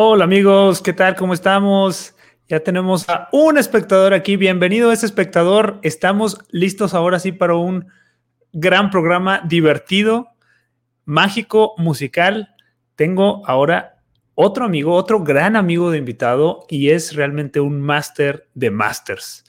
Hola amigos, ¿qué tal? ¿Cómo estamos? Ya tenemos a un espectador aquí. Bienvenido a ese espectador. Estamos listos ahora sí para un gran programa divertido, mágico, musical. Tengo ahora otro amigo, otro gran amigo de invitado y es realmente un máster de masters.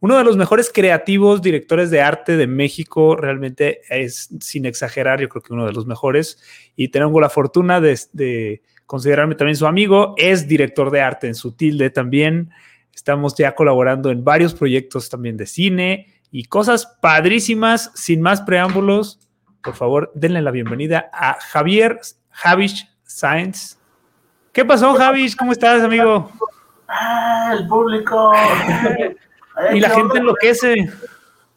Uno de los mejores creativos directores de arte de México, realmente es, sin exagerar, yo creo que uno de los mejores. Y tengo la fortuna de, de considerarme también su amigo. Es director de arte en Sutilde también. Estamos ya colaborando en varios proyectos también de cine y cosas padrísimas. Sin más preámbulos, por favor, denle la bienvenida a Javier Javish Sainz. ¿Qué pasó, Javish? ¿Cómo estás, amigo? Ah, el público. y la gente enloquece.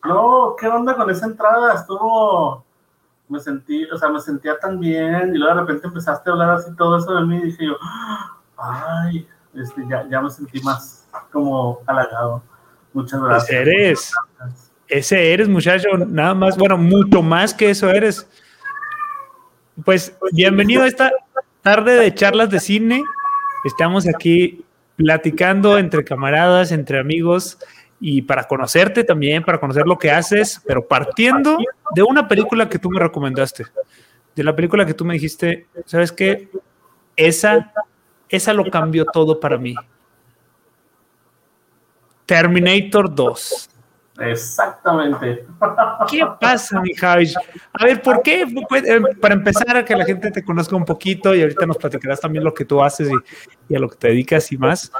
No, ¿qué onda con esa entrada? Estuvo me sentí, o sea, me sentía tan bien y luego de repente empezaste a hablar así todo eso de mí y dije yo, ay, este, ya, ya me sentí más como halagado. Muchas gracias. Ese eres, ese eres muchacho, nada más, bueno, mucho más que eso eres. Pues bienvenido a esta tarde de charlas de cine. Estamos aquí platicando entre camaradas, entre amigos y para conocerte también, para conocer lo que haces, pero partiendo de una película que tú me recomendaste, de la película que tú me dijiste, ¿sabes qué? Esa, esa lo cambió todo para mí. Terminator 2. Exactamente. ¿Qué pasa, mi Javi? A ver, ¿por qué? Eh, para empezar, a que la gente te conozca un poquito y ahorita nos platicarás también lo que tú haces y, y a lo que te dedicas y más.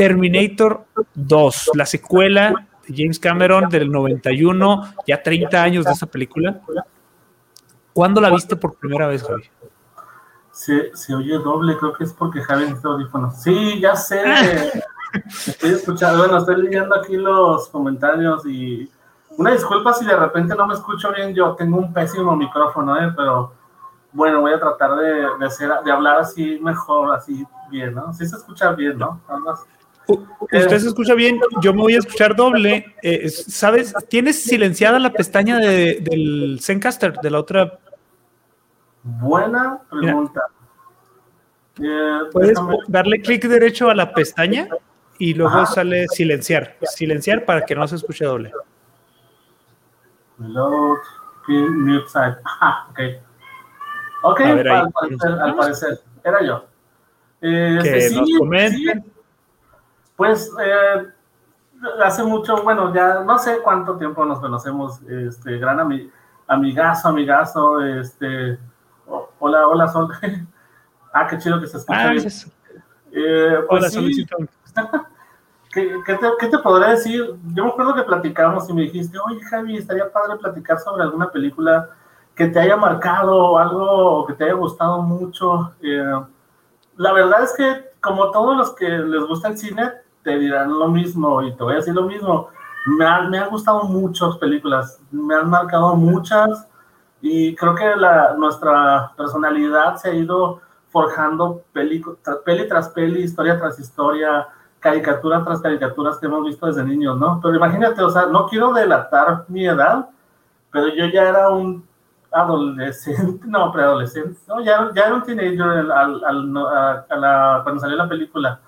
Terminator 2, la secuela de James Cameron del 91, ya 30 años de esa película. ¿Cuándo la viste por primera vez, Javi? Se, se oye doble, creo que es porque Javi está audífonos. Sí, ya sé. estoy escuchando, bueno, estoy leyendo aquí los comentarios y una disculpa si de repente no me escucho bien, yo tengo un pésimo micrófono, ¿eh? pero bueno, voy a tratar de, de, hacer, de hablar así mejor, así bien, ¿no? Sí se escucha bien, ¿no? Usted se escucha bien, yo me voy a escuchar doble. Eh, ¿Sabes? ¿Tienes silenciada la pestaña de, del Zencaster, de la otra? Buena pregunta. Eh, Puedes darle clic derecho a la pestaña y luego sale silenciar. Silenciar para que no se escuche doble. Load, mute side. ok. Ok, al, parecer, al, parecer, era yo. Eh, que nos comenten. Pues eh, hace mucho, bueno, ya no sé cuánto tiempo nos conocemos, este, gran amigazo, amigazo, este, hola, hola, Sol. ah, qué chido que se escucha. Ah, eh, pues hola, sí. ¿Qué, qué, te, ¿Qué te podré decir? Yo me acuerdo que platicábamos y me dijiste, oye, Javi, estaría padre platicar sobre alguna película que te haya marcado algo que te haya gustado mucho. Eh, la verdad es que, como todos los que les gusta el cine, te dirán lo mismo y te voy a decir lo mismo. Me, me han gustado muchas películas, me han marcado muchas y creo que la, nuestra personalidad se ha ido forjando peli, peli tras peli, historia tras historia, caricatura tras caricaturas que hemos visto desde niños, ¿no? Pero imagínate, o sea, no quiero delatar mi edad, pero yo ya era un adolescente, no, preadolescente, no, ya, ya era un teenager al, al, a la, cuando salió la película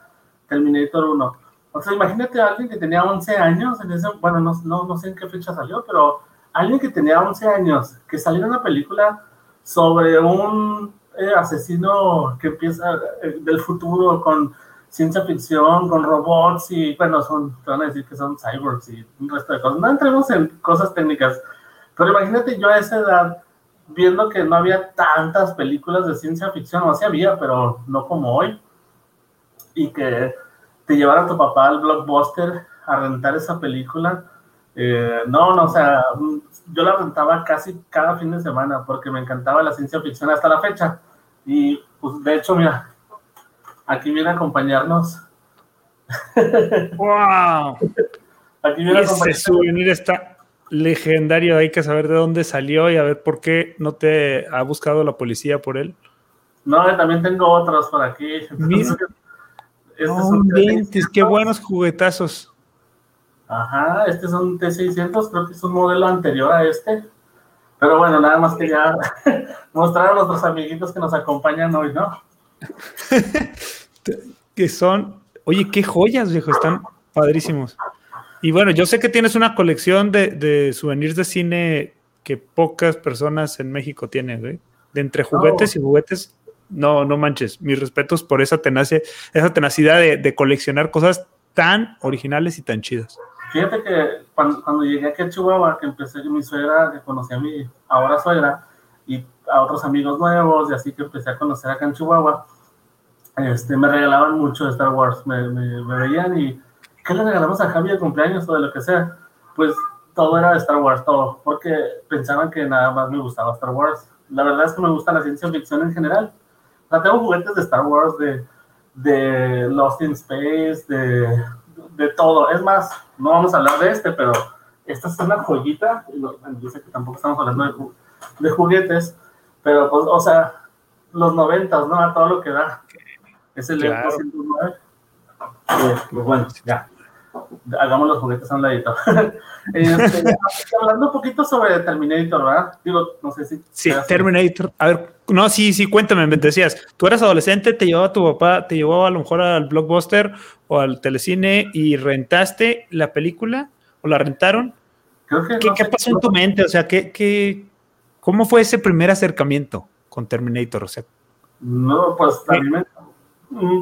Terminator 1. O sea, imagínate a alguien que tenía 11 años, en ese, bueno, no, no, no sé en qué fecha salió, pero alguien que tenía 11 años, que saliera una película sobre un eh, asesino que empieza eh, del futuro con ciencia ficción, con robots y, bueno, son, te van a decir que son cyborgs y un resto de cosas. No entremos en cosas técnicas, pero imagínate yo a esa edad viendo que no había tantas películas de ciencia ficción, o sí había, pero no como hoy, y que te llevara a tu papá al blockbuster a rentar esa película. Eh, no, no, o sea, yo la rentaba casi cada fin de semana porque me encantaba la ciencia ficción hasta la fecha. Y pues de hecho, mira, aquí viene a acompañarnos. ¡Wow! Aquí viene a acompañarnos. está legendario, hay que saber de dónde salió y a ver por qué no te ha buscado la policía por él. No, también tengo otros por aquí. Este qué buenos juguetazos. Ajá, este es un T600, creo que es un modelo anterior a este. Pero bueno, nada más quería mostrar a nuestros amiguitos que nos acompañan hoy, ¿no? Que son, oye, qué joyas, viejo, están padrísimos. Y bueno, yo sé que tienes una colección de, de souvenirs de cine que pocas personas en México tienen, güey. De entre juguetes y juguetes, no, no manches. Mis respetos por esa tenacia, esa tenacidad de, coleccionar cosas tan originales y tan chidas. Fíjate que cuando, llegué aquí a Chihuahua, que empecé con mi suegra, que conocí a mi ahora suegra, y a otros amigos nuevos, y así que empecé a conocer acá en Chihuahua, este, me regalaban mucho de Star Wars, me, me, veían y, ¿qué le regalamos a Javi de cumpleaños o de lo que sea? Pues todo era de Star Wars, todo, porque pensaban que nada más me gustaba Star Wars. La verdad es que me gusta la ciencia ficción en general. O tengo juguetes de Star Wars, de, de Lost in Space, de, de todo. Es más, no vamos a hablar de este, pero esta es una joyita. Yo sé que tampoco estamos hablando de, de juguetes, pero pues, o sea, los noventas, ¿no? A todo lo que da. Es el claro. 109. Eh, pues bueno, ya hagamos los juguetes a un ladito. Este, hablando un poquito sobre Terminator, ¿verdad? Digo, no sé si. Sí, Terminator. A ver, no, sí, sí, cuéntame, me decías, tú eras adolescente, te llevaba tu papá, te llevaba a lo mejor al blockbuster o al telecine y rentaste la película o la rentaron. ¿Qué, pasó en tu mente? O sea, ¿qué, qué, ¿cómo fue ese primer acercamiento con Terminator? O sea, no, pues también Mm,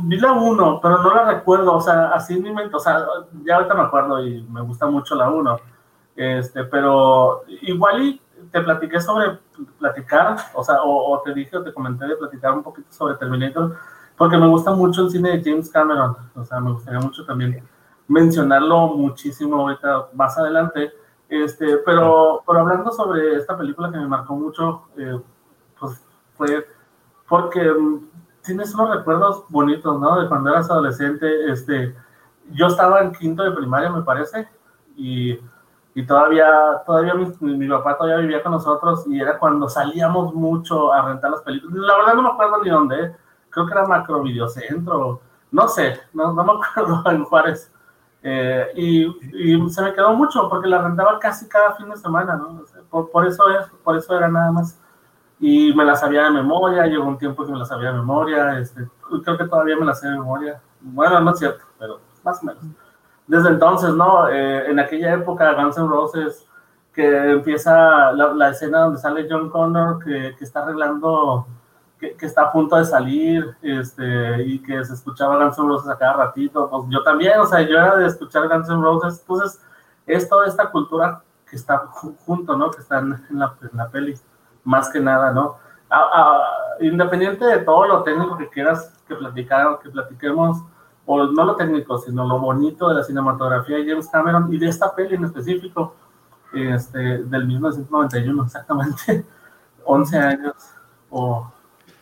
vi la 1, pero no la recuerdo, o sea, así en mi mente, o sea, ya ahorita me acuerdo y me gusta mucho la 1, este, pero igual y te platiqué sobre platicar, o sea, o, te dije o te comenté de platicar un poquito sobre Terminator, porque me gusta mucho el cine de James Cameron, o sea, me gustaría mucho también mencionarlo muchísimo ahorita más adelante, este, pero, pero hablando sobre esta película que me marcó mucho, eh, pues fue porque tienes unos recuerdos bonitos, ¿no? De cuando eras adolescente, este, yo estaba en quinto de primaria, me parece, y, y todavía, todavía mi, papá todavía vivía con nosotros y era cuando salíamos mucho a rentar las películas. La verdad no me acuerdo ni dónde, ¿eh? creo que era Macro Videocentro, no sé, no, no me acuerdo en Juárez. Eh, y, y, se me quedó mucho porque la rentaba casi cada fin de semana, ¿no? Por, por eso es, por eso era nada más y me la sabía de memoria, llegó un tiempo que me la sabía de memoria, este, creo que todavía me la sé de memoria, bueno, no es cierto, pero más o menos. Desde entonces, ¿no? Eh, en aquella época, Guns N' Roses, que empieza la, escena donde sale John Connor, que, que está arreglando, que, que, está a punto de salir, este, y que se escuchaba Guns N' Roses a cada ratito, pues yo también, o sea, yo era de escuchar Guns N' Roses, entonces es toda esta cultura que está junto, ¿no? Que está en la, en la peli más que nada, ¿no? independiente de todo lo técnico que quieras que platicar, que platiquemos, o no lo técnico, sino lo bonito de la cinematografía de James Cameron y de esta peli en específico, este, del 1991, exactamente, 11 años, o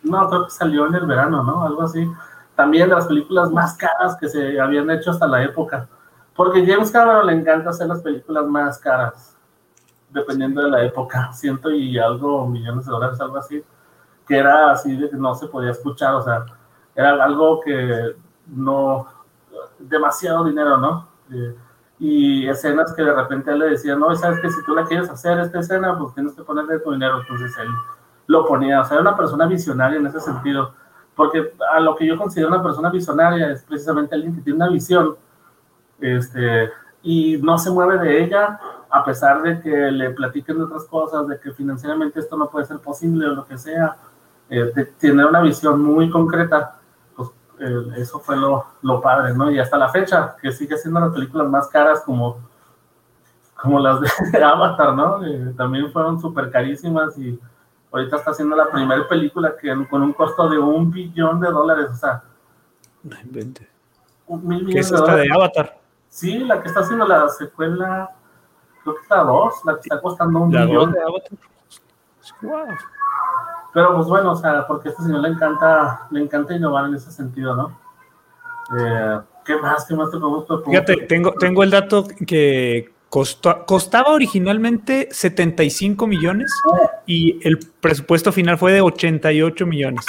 no, creo que salió en el verano, ¿no? Algo así. También de las películas más caras que se habían hecho hasta la época, porque James Cameron le encanta hacer las películas más caras dependiendo de la época, ciento y algo millones de dólares, algo así, que era así de que no se podía escuchar, o sea, era algo que no, demasiado dinero, ¿no? Eh, y escenas que de repente él le decía, no, sabes que si tú la quieres hacer esta escena, pues tienes que ponerle tu dinero, entonces él lo ponía, o sea, era una persona visionaria en ese sentido, porque a lo que yo considero una persona visionaria es precisamente alguien que tiene una visión, este, y no se mueve de ella, a pesar de que le platiquen de otras cosas, de que financieramente esto no puede ser posible o lo que sea, eh, tener una visión muy concreta, pues eh, eso fue lo, lo, padre, ¿no? Y hasta la fecha, que sigue siendo las películas más caras como, como las de Avatar, ¿no? Eh, también fueron súper carísimas y ahorita está haciendo la primera película que con un costo de un billón de dólares, o sea... No invente. ¿Qué es esta de Avatar? Sí, la que está haciendo la secuela creo que está dos, la que está costando un millón. de Pero pues bueno, o sea, porque a este señor le encanta, le encanta innovar en ese sentido, ¿no? Eh, ¿Qué más? ¿Qué más te pregunto? Fíjate, tengo, tengo el dato que costó, costaba originalmente 75 millones y el presupuesto final fue de 88 millones.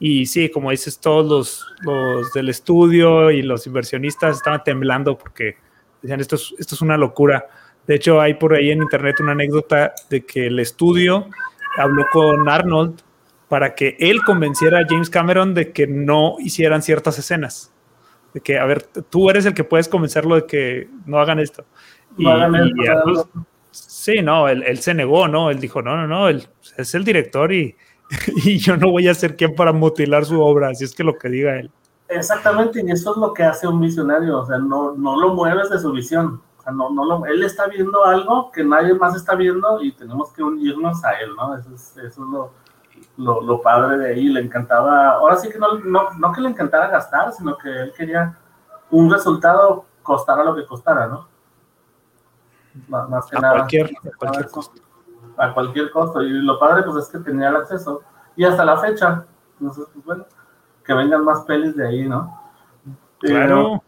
Y sí, como dices, todos los, los del estudio y los inversionistas estaban temblando porque decían, esto es, esto es una locura. De hecho, hay por ahí en internet una anécdota de que el estudio habló con Arnold para que él convenciera a James Cameron de que no hicieran ciertas escenas. De que, a ver, tú eres el que puedes convencerlo de que no hagan esto. Y, sí, no, él, se negó, ¿no? Él dijo, no, no, no, él es el director y, y yo no voy a ser quien para mutilar su obra, así es que lo que diga él. Exactamente, y eso es lo que hace un visionario, o sea, no, no lo mueves de su visión, sea, no, no lo, él está viendo algo que nadie más está viendo y tenemos que unirnos a él, ¿no? Eso es, eso es lo, lo, lo, padre de ahí, le encantaba, ahora sí que no, no, no, que le encantara gastar, sino que él quería un resultado costara lo que costara, ¿no? Más, que a nada. Cualquier, a cualquier costo. A cualquier costo. Y lo padre, pues es que tenía el acceso. Y hasta la fecha. Entonces, pues bueno, que vengan más pelis de ahí, ¿no? Claro.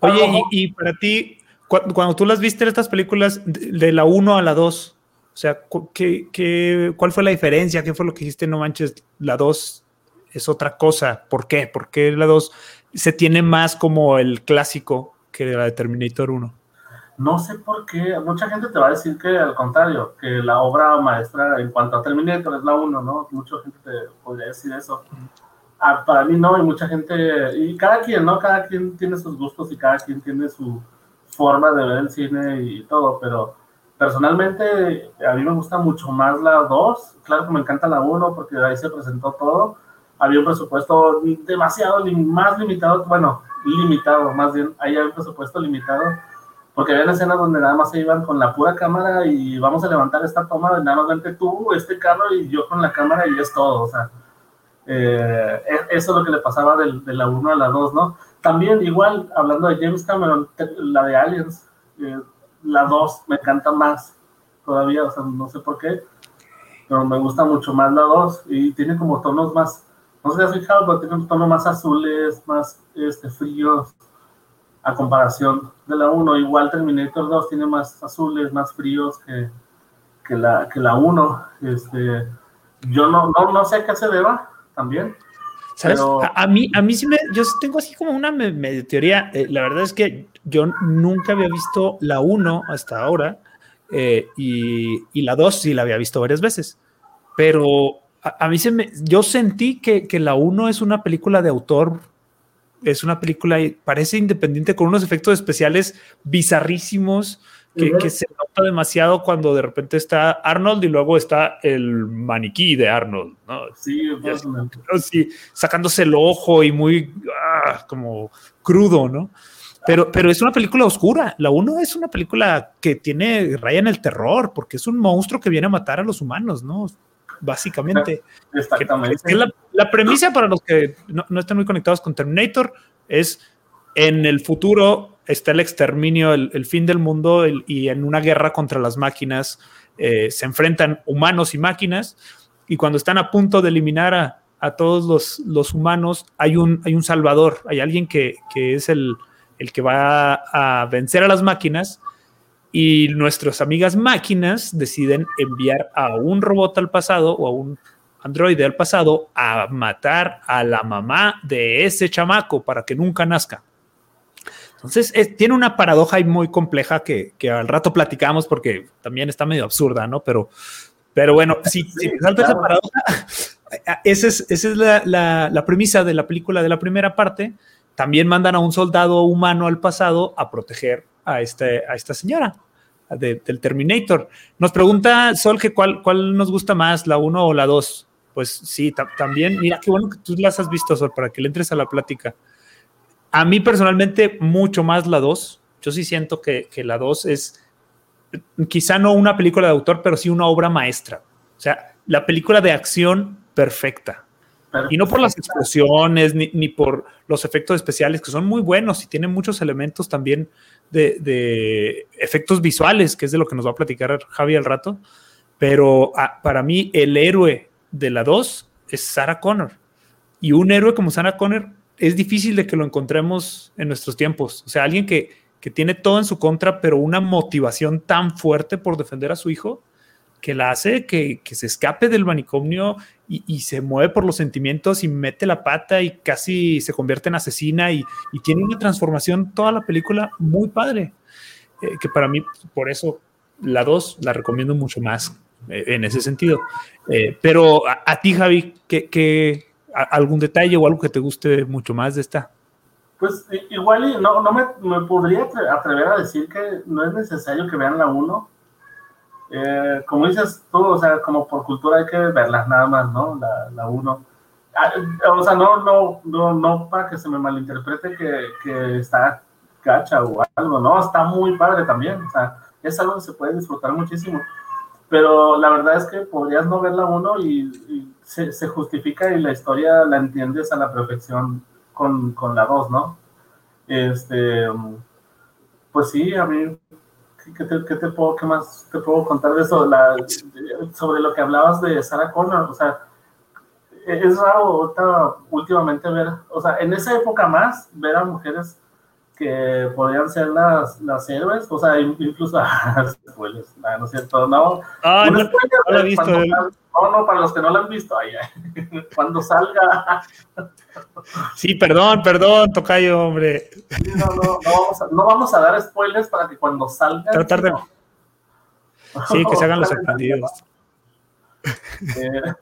Oye, y, y, para ti, cuando, tú las viste estas películas, de, la 1 a la 2, o sea, ¿qué, qué, cuál fue la diferencia? ¿Qué fue lo que dijiste? No manches, la 2 es otra cosa. ¿Por qué? ¿Por qué la 2 se tiene más como el clásico que la de Terminator 1? No sé por qué. Mucha gente te va a decir que al contrario, que la obra maestra en cuanto a Terminator es la 1, ¿no? Mucha gente te podría decir eso. Ah, para mí no, y mucha gente, y cada quien, ¿no? Cada quien tiene sus gustos y cada quien tiene su forma de ver el cine y todo, pero Personalmente, a mí me gusta mucho más la 2. Claro que me encanta la 1 porque ahí se presentó todo. Había un presupuesto demasiado, más limitado, bueno, limitado, más bien, ahí había un presupuesto limitado, porque había escenas donde nada más se iban con la pura cámara y vamos a levantar esta toma nada más vente tú, este carro y yo con la cámara y es todo, o sea, eh, e, eso es lo que le pasaba de, de la 1 a la 2, ¿no? También, igual, hablando de James Cameron, la de Aliens, eh, la 2 me encanta más todavía, o sea, no sé por qué, pero me gusta mucho más la 2 y tiene como tonos más, no sé si has fijado, pero tiene un tono más azules, más este, fríos, a comparación de la 1. Igual Terminator 2 tiene más azules, más fríos que, que, la, que la 1. Este, yo no, no, no sé a qué se deba también. ¿Sabes? A, mí, a mí sí me, yo tengo así como una medio teoría. Eh, la verdad es que yo nunca había visto la 1 hasta ahora eh, y, y, la 2 sí la había visto varias veces. Pero a, mí se me, yo sentí que, que la 1 es una película de autor, es una película, parece independiente con unos efectos especiales bizarrísimos que, se nota demasiado cuando de repente está Arnold y luego está el maniquí de Arnold, ¿no? Sí, sí sacándose el ojo y muy ah, como crudo, ¿no? Pero, pero es una película oscura. La uno es una película que tiene raya en el terror, porque es un monstruo que viene a matar a los humanos, ¿no? Básicamente. Exactamente. la, premisa para los que no, no están muy conectados con Terminator es en el futuro está el exterminio, el, fin del mundo y en una guerra contra las máquinas eh, se enfrentan humanos y máquinas y cuando están a punto de eliminar a, todos los, humanos hay un, hay un salvador, hay alguien que, es el, el, que va a vencer a las máquinas y nuestras amigas máquinas deciden enviar a un robot al pasado o a un androide al pasado a matar a la mamá de ese chamaco para que nunca nazca. Entonces, tiene una paradoja ahí muy compleja que, al rato platicamos porque también está medio absurda, ¿no? Pero, pero bueno, si, si salta esa paradoja, esa es, esa es la, la, premisa de la película de la primera parte. También mandan a un soldado humano al pasado a proteger a, este, a esta señora del Terminator. Nos pregunta Sol que cuál, cuál nos gusta más, la 1 o la 2. Pues sí, también, mira qué bueno que tú las has visto, Sol, para que le entres a la plática. A mí personalmente mucho más la 2. Yo sí siento que, la 2 es quizá no una película de autor, pero sí una obra maestra. O sea, la película de acción perfecta. Y no por las explosiones ni, por los efectos especiales, que son muy buenos y tienen muchos elementos también de, efectos visuales, que es de lo que nos va a platicar Javi al rato. Pero ah, para mí el héroe de la 2 es Sarah Connor. Y un héroe como Sarah Connor es difícil de que lo encontremos en nuestros tiempos. O sea, alguien que, que tiene todo en su contra, pero una motivación tan fuerte por defender a su hijo, que la hace que, que se escape del manicomio y, y, se mueve por los sentimientos y mete la pata y casi se convierte en asesina y, y tiene una transformación toda la película muy padre. Eh, que para mí, por eso, la 2 la recomiendo mucho más eh, en ese sentido. Eh, pero a, ti, Javi, ¿qué, algún detalle o algo que te guste mucho más de esta? Pues igual no, no me, me, podría atrever a decir que no es necesario que vean la 1. Eh, como dices tú, o sea, como por cultura hay que verla nada más, ¿no? La 1. Ah, o sea, no, no, no, no para que se me malinterprete que, que está gacha o algo, no, está muy padre también, o sea, es algo que se puede disfrutar muchísimo. Pero la verdad es que podrías no ver la 1 y, se, justifica y la historia la entiendes a la perfección con, con la 2, ¿no? Este, pues sí, a mí, ¿qué te, qué te puedo, qué más te puedo contar de eso? Sobre lo que hablabas de Sarah Connor, o sea, es raro últimamente ver, o sea, en esa época más, ver a mujeres que podrían ser las, las héroes, o sea, incluso, spoilers, no, no es cierto, no. Ah, no, lo he visto. no, no, para los que no lo han visto, ay, cuando salga. sí, perdón, perdón, tocayo, hombre. no, no, no vamos, a, no vamos a dar spoilers para que cuando salga. Tratar de. Sí, que se hagan los sorprendidos. Eh,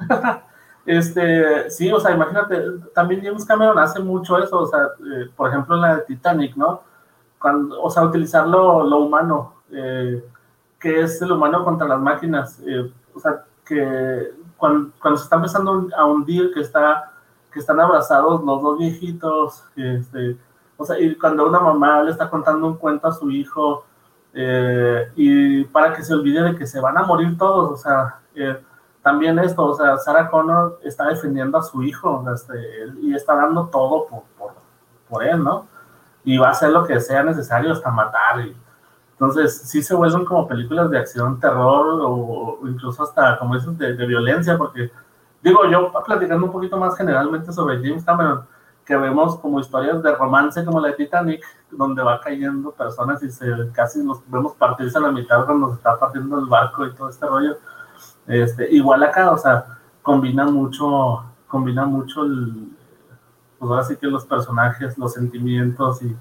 este, sí, o sea, imagínate, también James Cameron hace mucho eso, o sea, eh, por ejemplo en la de Titanic, ¿no? Cuando, o sea, utilizar lo, humano, eh, que es el humano contra las máquinas, eh, o sea, que cuando, cuando, se está empezando a hundir, que, está, que están abrazados los dos viejitos, este, o sea, y cuando una mamá le está contando un cuento a su hijo, y para que se olvide de que se van a morir todos, o sea, también esto, o sea, Sarah Connor está defendiendo a su hijo este, y está dando todo por, por, él, ¿no? Y va a hacer lo que sea necesario hasta matar. Entonces, sí se vuelven como películas de acción, terror o, incluso hasta, como dices, de, violencia, porque, digo, yo platicando un poquito más generalmente sobre James Cameron, que vemos como historias de romance como la de Titanic, donde va cayendo personas y se casi nos vemos partirse a la mitad cuando se está partiendo el barco y todo este rollo este, igual acá, o sea, combina mucho, combina mucho el, pues ahora sí que los personajes, los sentimientos y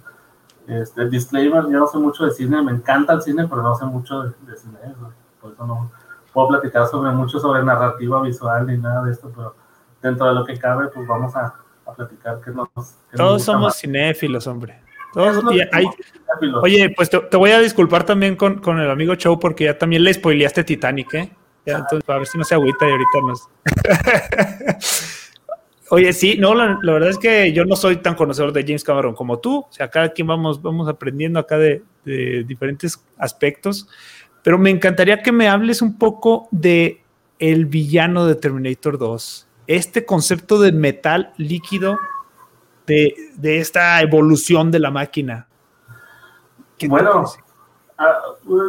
este, disclaimer, yo no sé mucho de cine, me encanta el cine, pero no sé mucho de, cine, por eso no puedo platicar sobre mucho sobre narrativa visual ni nada de esto, pero dentro de lo que cabe, pues vamos a, platicar que nos... Todos somos cinéfilos, hombre. Todos, oye, pues te, te, voy a disculpar también con, con el amigo Chow porque ya también le spoileaste Titanic, ¿eh? Ya, entonces, a ver si no se agüita y ahorita nos. Oye, sí, no, la, verdad es que yo no soy tan conocedor de James Cameron como tú. O sea, cada quien vamos, vamos aprendiendo acá de, diferentes aspectos. Pero me encantaría que me hables un poco de el villano de Terminator 2. Este concepto de metal líquido, de, de esta evolución de la máquina. Bueno,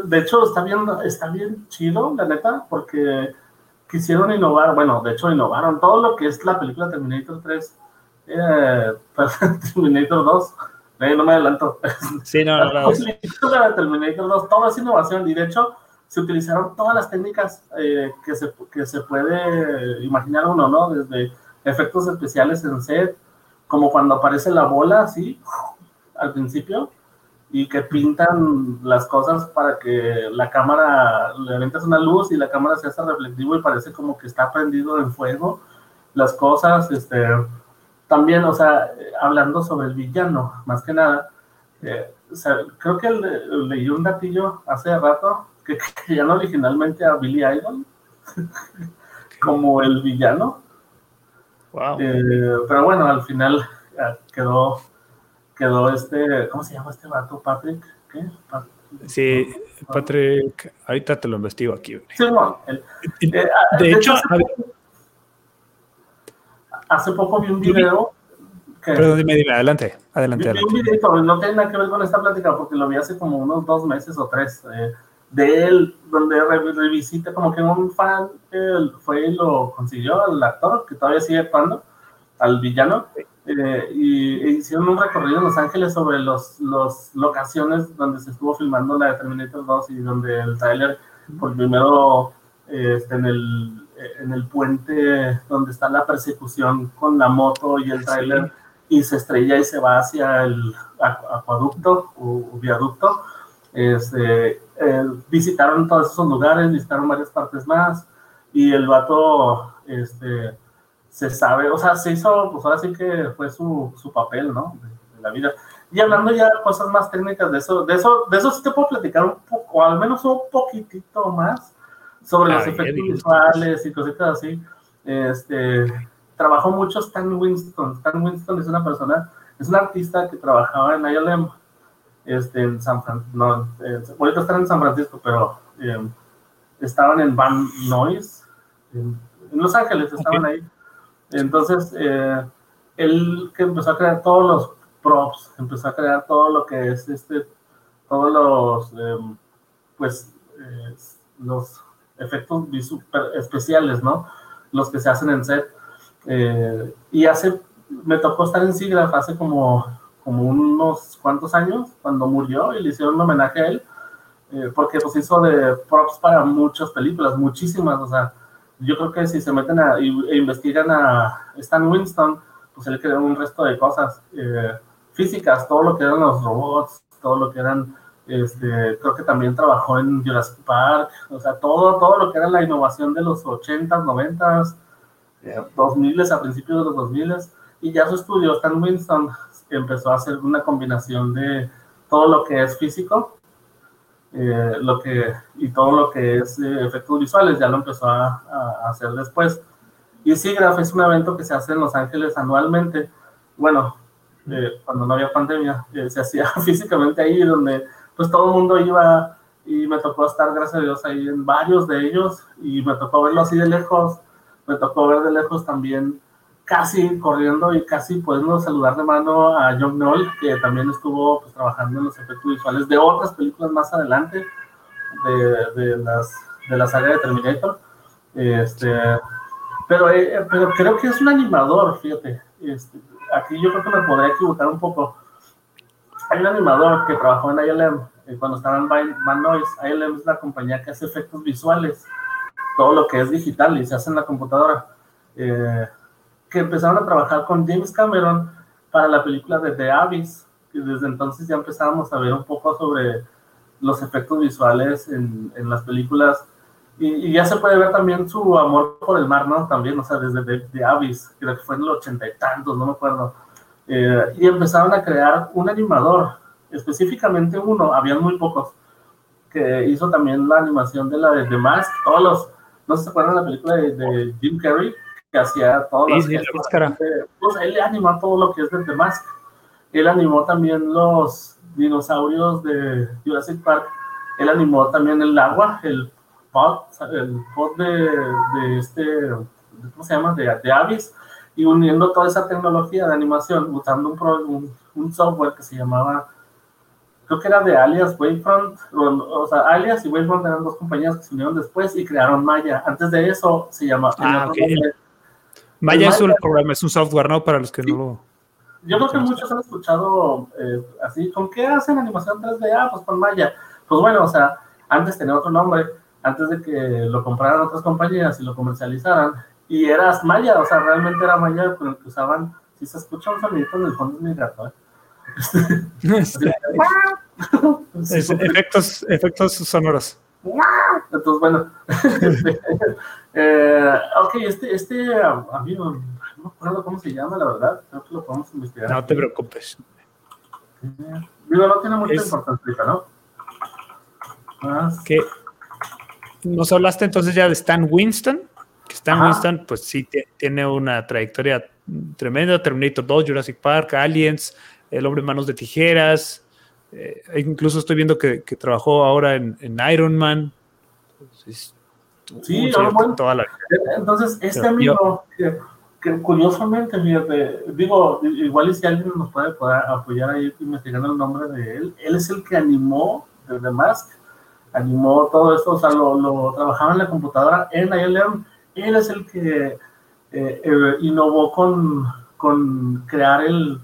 de hecho, está bien, está bien chido, la neta, porque quisieron innovar, bueno, de hecho innovaron todo lo que es la película Terminator 3, eh, Terminator 2, eh, no me adelanto. Sí, no, no, La Terminator 2, todo es innovación y de hecho se utilizaron todas las técnicas eh, que, se, que se puede imaginar uno, ¿no? Desde efectos especiales en set, como cuando aparece la bola, así, al principio, y que pintan las cosas para que la cámara le aventas una luz y la cámara se hace reflectivo y parece como que está prendido en fuego las cosas este también o sea hablando sobre el villano más que nada eh, creo que leí un datillo hace rato que creían originalmente a Billy Idol como el villano wow. Eh, pero bueno al final eh, quedó quedó este, ¿cómo se llama este vato? Patrick, ¿qué? sí, Patrick, ahorita te lo investigo aquí. Sí, bueno, eh, ah, de, hecho, hace, poco vi un video. Que, Perdón, dime, dime, adelante, adelante. Vi, un video, no tiene nada que ver con esta plática porque lo vi hace como unos dos meses o tres. Eh, de él, donde revisita como que un fan fue y lo consiguió, al actor que todavía sigue actuando, al villano, eh, y hicieron un recorrido en Los Ángeles sobre las los locaciones donde se estuvo filmando la de Terminator 2 y donde el trailer, por primero este, en, el, en el puente donde está la persecución con la moto y el trailer y se estrella y se va hacia el acueducto o, viaducto. Este, eh, visitaron todos esos lugares, visitaron varias partes más y el vato, este, se sabe, o sea, se hizo, pues ahora sí que fue su, su papel, ¿no? De, la vida. Y hablando ya de cosas más técnicas de eso, de eso, de eso sí te puedo platicar un poco, o al menos un poquitito más sobre los efectos visuales y cositas así. Este, trabajó mucho Stan Winston. Stan Winston es una persona, es un artista que trabajaba en ILM, este, en San Francisco, no, eh, ahorita están en San Francisco, pero eh, estaban en Van Nuys, en, Los Ángeles, estaban ahí. Entonces, eh, él que empezó a crear todos los props, empezó a crear todo lo que es este, todos los, em, pues, los efectos especiales, ¿no? Los que se hacen en set. Eh, y hace, me tocó estar en SIGGRAPH hace como, como unos cuantos años, cuando murió, y le hicieron un homenaje a él, eh, porque pues hizo de props para muchas películas, muchísimas, o sea, yo creo que si se meten a, e investigan a Stan Winston, pues él creó un resto de cosas eh, físicas, todo lo que eran los robots, todo lo que eran este, creo que también trabajó en Jurassic Park, o sea, todo, todo lo que era la innovación de los 80s, 90s, 2000s, a principios de los 2000s, y ya su estudio, Stan Winston, empezó a hacer una combinación de todo lo que es físico, eh, lo que, y todo lo que es eh, efectos visuales, ya lo empezó a, hacer después. Y SIGGRAPH es un evento que se hace en Los Ángeles anualmente, bueno, eh, cuando no había pandemia, se hacía físicamente ahí, donde pues todo el mundo iba y me tocó estar, gracias a Dios, ahí en varios de ellos y me tocó verlo así de lejos, me tocó ver de lejos también casi corriendo y casi pudiendo saludar de mano a John Knoll, que también estuvo pues, trabajando en los efectos visuales de otras películas más adelante, de, de las, de la saga de Terminator. Este, pero, eh, pero creo que es un animador, fíjate. Este, aquí yo creo que me podría equivocar un poco hay un animador que trabajó en ILM eh, cuando estaba en Van Noise. ILM es la compañía que hace efectos visuales, todo lo que es digital y se hace en la computadora. Eh, que empezaron a trabajar con James Cameron para la película de The Abyss. Y desde entonces ya empezábamos a ver un poco sobre los efectos visuales en, en las películas. Y, y, ya se puede ver también su amor por el mar, ¿no? También, o sea, desde The, Abyss, creo que fue en el ochenta y tantos, no me acuerdo eh, y empezaron a crear un animador, específicamente uno, habían muy pocos, que hizo también la animación de la de The Mask, todos los, no se acuerdan la película de, Jim Carrey, que hacía todos los... pues él animó todo lo que es de The Mask. Él animó también los dinosaurios de Jurassic Park, él animó también el agua, el pod, el pod de, de este, ¿cómo se llama? De, de Abyss y uniendo toda esa tecnología de animación usando un, un, software que se llamaba, creo que era de Alias Wavefront, o, sea, Alias y Wavefront eran dos compañías que se unieron después y crearon Maya. Antes de eso se llamaba... Ah, Maya, es un programa, es un software, ¿no? Para los que no lo... Yo creo que muchos han escuchado eh, así, ¿con qué hacen animación 3D? Ah, pues con Maya. Pues bueno, o sea, antes tenía otro nombre, antes de que lo compraran otras compañías y lo comercializaran, y eras Maya, o sea, realmente era Maya con el que usaban, si se escucha un sonido en el fondo es mi gato, ¿eh? efectos, efectos sonoros. Entonces, bueno, eh, ok, este, este amigo, no me acuerdo cómo se llama, la verdad, creo que lo podemos investigar. No te preocupes. Digo, no tiene mucha importancia, ¿no? Más. Que nos hablaste entonces ya de Stan Winston. Stan Winston, pues sí, tiene una trayectoria tremenda. Terminator 2, Jurassic Park, Aliens, El hombre en manos de tijeras. Eh, incluso estoy viendo que, trabajó ahora en, Iron Man. Sí, toda la... entonces este amigo, que, curiosamente, digo, igual y si alguien nos puede, apoyar ahí investigando el nombre de él, él es el que animó The Mask, animó todo esto, o sea, lo, lo trabajaba en la computadora en ILM él es el que eh, eh, innovó con, con crear el,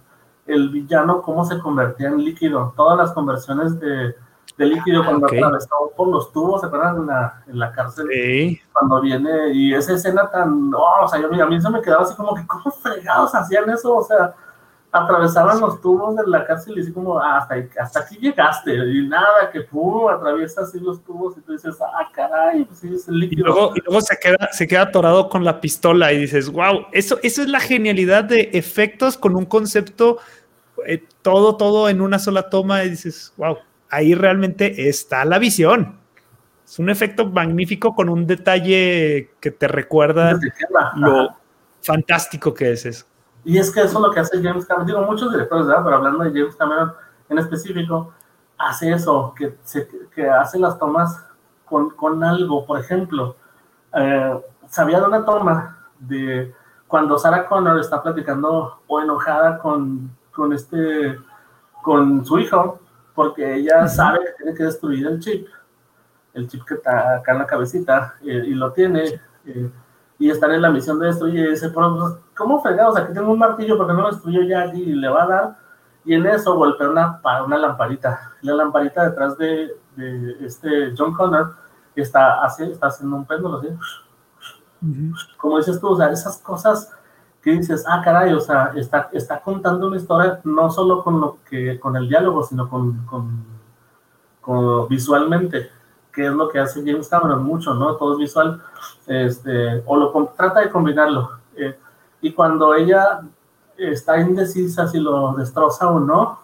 el, villano, cómo se convertía en líquido. Todas las conversiones de, de líquido cuando atravesó por los tubos, ¿se acuerdan? En la, en la cárcel. Cuando viene, y esa escena tan. Oh, o sea, yo, a mí se me quedaba así como que, ¿cómo fregados hacían eso? O sea, atravesaban los tubos de la cárcel y así como ah, hasta, hasta aquí llegaste y nada, que pum, atraviesa así los tubos y tú dices, ah, caray, pues sí, es el líquido. Y luego, se, queda, se queda atorado con la pistola y dices, wow, eso, eso es la genialidad de efectos con un concepto, eh, todo, todo en una sola toma y dices, wow, ahí realmente está la visión. Es un efecto magnífico con un detalle que te recuerda lo fantástico que es eso. Y es que eso es lo que hace James Cameron. Digo, muchos directores, ¿verdad? Pero hablando de James Cameron en específico, hace eso, que, que hace las tomas con, con algo. Por ejemplo, eh, sabía de una toma de cuando Sarah Connor está platicando o enojada con, con, este, con su hijo, porque ella sabe que tiene que destruir el chip, el chip que está acá en la cabecita, eh, y lo tiene. Eh, y están en la misión de destruir y dice, pero ¿cómo fregados? Aquí tengo un martillo porque no lo destruyó ya aquí y le va a dar. Y en eso golpea una, una lamparita. La lamparita detrás de, de este John Connor está, así, está haciendo un péndulo así. Como dices tú, o sea, esas cosas que dices, ah, caray, o sea, está, está contando una historia no solo con, lo que, con el diálogo, sino con, con, con visualmente que es lo que hace James Cameron mucho, ¿no? Todo es visual, este, o lo trata de combinarlo. Eh, y cuando ella está indecisa si lo destroza o no,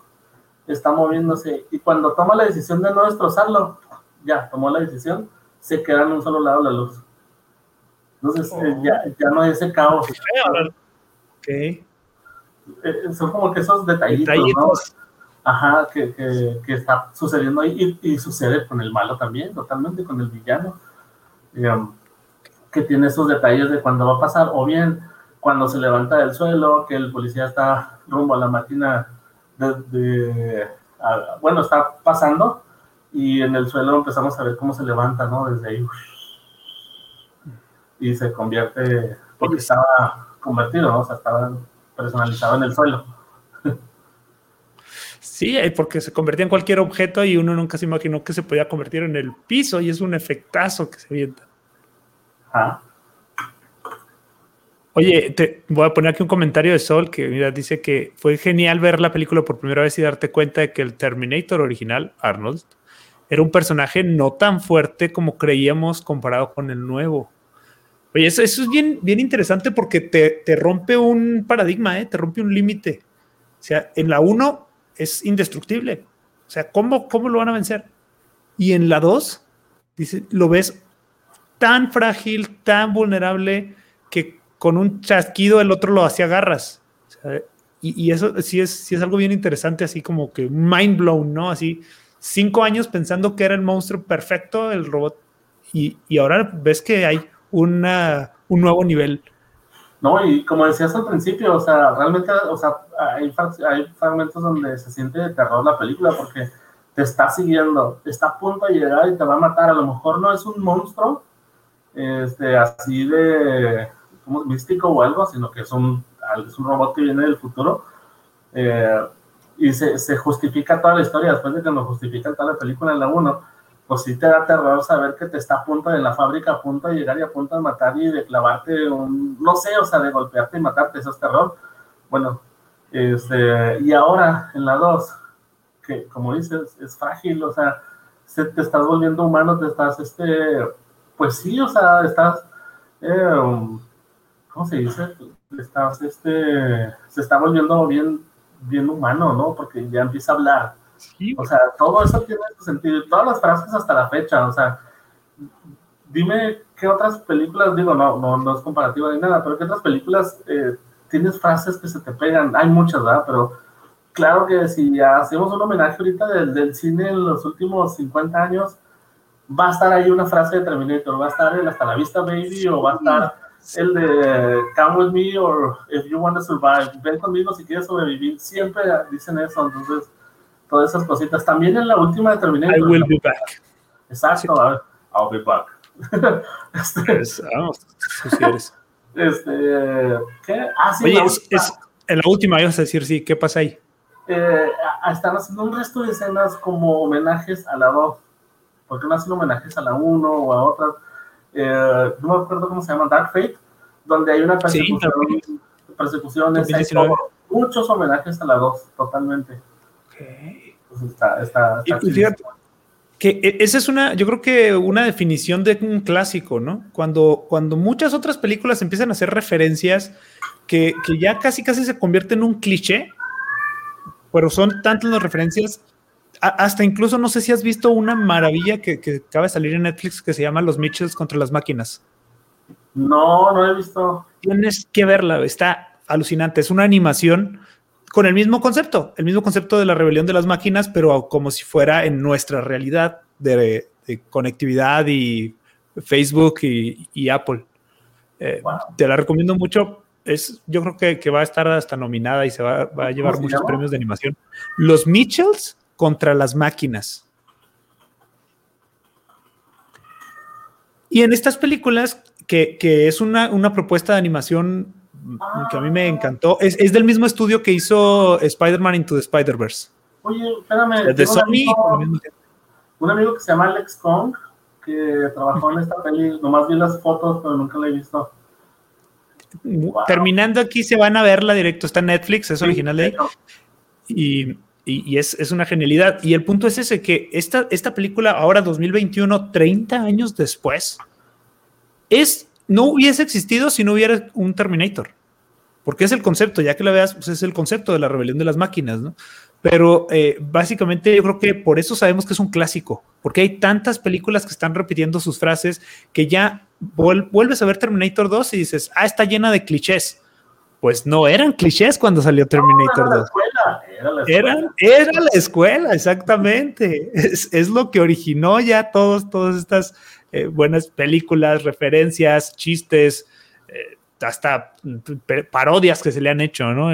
está moviéndose. Y cuando toma la decisión de no destrozarlo, ya tomó la decisión, se queda en un solo lado la luz. Entonces eh, ya, ya, no hay ese caos. Okay. Eh, son como que esos detallitos, detallitos. ¿no? Ajá, que, que, está sucediendo ahí y, sucede con el malo también, totalmente con el villano, que tiene esos detalles de cuando va a pasar, o bien cuando se levanta del suelo, que el policía está rumbo a la máquina de, bueno, está pasando y en el suelo empezamos a ver cómo se levanta, ¿no? Desde ahí. Y se convierte, porque estaba convertido, ¿no? O sea, estaba personalizado en el suelo. Sí, eh, porque se convertía en cualquier objeto y uno nunca se imaginó que se podía convertir en el piso y es un efectazo que se avienta. Ah. Oye, te voy a poner aquí un comentario de Sol que mira, dice que fue genial ver la película por primera vez y darte cuenta de que el Terminator original, Arnold, era un personaje no tan fuerte como creíamos comparado con el nuevo. Oye, eso, es bien, bien interesante porque te, te rompe un paradigma, ¿eh? te rompe un límite. O sea, en la 1 es indestructible. O sea, ¿cómo, cómo lo van a vencer? Y en la 2, dice, lo ves tan frágil, tan vulnerable, que con un chasquido el otro lo hacía garras. y, eso sí es, sí es algo bien interesante, así como que mind blown, ¿no? Así, cinco años pensando que era el monstruo perfecto, el robot, y, y ahora ves que hay una, un nuevo nivel no, y como decías al principio, o sea, realmente, o sea, hay, hay fragmentos donde se siente de terror la película porque te está siguiendo, está a punto de llegar y te va a matar. A lo mejor no es un monstruo, este, así de como místico o algo, sino que es un, es un robot que viene del futuro. Eh, y se, se, justifica toda la historia después de que nos justifica toda la película en la 1 pues sí te da terror saber que te está a punto de la fábrica, a punto de llegar y a punto de matar y de clavarte un, no sé, o sea, de golpearte y matarte, eso es terror. Bueno, este, y ahora en la 2, que como dices, es frágil, o sea, se, te estás volviendo humano, te estás, este, pues sí, o sea, estás, eh, ¿cómo se dice? Estás, este, se está volviendo bien, bien humano, ¿no? Porque ya empieza a hablar o sea, todo eso tiene sentido. Todas las frases hasta la fecha, o sea, dime qué otras películas, digo, no, no, no es comparativa ni nada, pero qué otras películas eh, tienes frases que se te pegan. Hay muchas, ¿verdad? Pero claro que si hacemos un homenaje ahorita del, del cine en los últimos 50 años, va a estar ahí una frase de Terminator, va a estar el Hasta la Vista Baby o va a estar el de Come with me or If you want to survive, ven conmigo si quieres sobrevivir, siempre dicen eso, entonces todas esas cositas. También en la última de Terminator. I will be back. Exacto, I'll be back. este, vamos, Este, ¿qué? Ah, sí, Oye, es, en la última ibas a decir, sí, ¿qué pasa ahí? Eh, están haciendo un resto de escenas como homenajes a la 2. porque no hacen homenajes a la 1 o a otras? Eh, no me acuerdo cómo se llama, Dark Fate, donde hay una persecución, sí, persecuciones, muchos homenajes a la 2, totalmente. Ok. Pues está, está, está Y, y fíjate que e- esa es una, yo creo que una definición de un clásico, ¿no? Cuando, cuando muchas otras películas empiezan a hacer referencias que, que ya casi casi se convierten en un cliché, pero son tantas las referencias, a- hasta incluso no sé si has visto una maravilla que, que acaba de salir en Netflix que se llama Los Mitchells contra las máquinas. No, no he visto. Tienes que verla, está alucinante. Es una animación con el mismo concepto, el mismo concepto de la rebelión de las máquinas, pero como si fuera en nuestra realidad de, de conectividad y Facebook y, y Apple. Eh, Wow. Te la recomiendo mucho. Es, yo creo que, que va a estar hasta nominada y se va, va a llevar muchos llama? premios de animación. Los Mitchells contra las máquinas. Y en estas películas, que, que es una, una propuesta de animación que a mí me encantó, es, es del mismo estudio que hizo Spider-Man Into the Spider-Verse. Oye, espérame. De un Sony. amigo-. Un amigo que se llama Alex Kong, que trabajó en esta peli, nomás vi las fotos, pero nunca la he visto. Wow. Terminando aquí se van a verla directo, está en Netflix, es original de ahí. Y, y- y es, es una genialidad. Y el punto es ese, que esta, esta película, ahora 2021, 30 años después, es, no hubiese existido si no hubiera un Terminator. Porque es el concepto, ya que la veas, pues es el concepto de la rebelión de las máquinas, ¿no? Pero eh, básicamente yo creo que por eso sabemos que es un clásico, porque hay tantas películas que están repitiendo sus frases que ya vuel- vuelves a ver Terminator 2 y dices, ah, está llena de clichés. Pues no eran clichés cuando salió Terminator No, era la 2. escuela, era la escuela. Era la escuela, exactamente. Es, es lo que originó ya todos, todas estas eh, buenas películas, referencias, chistes, eh, hasta parodias que se le han hecho, ¿no?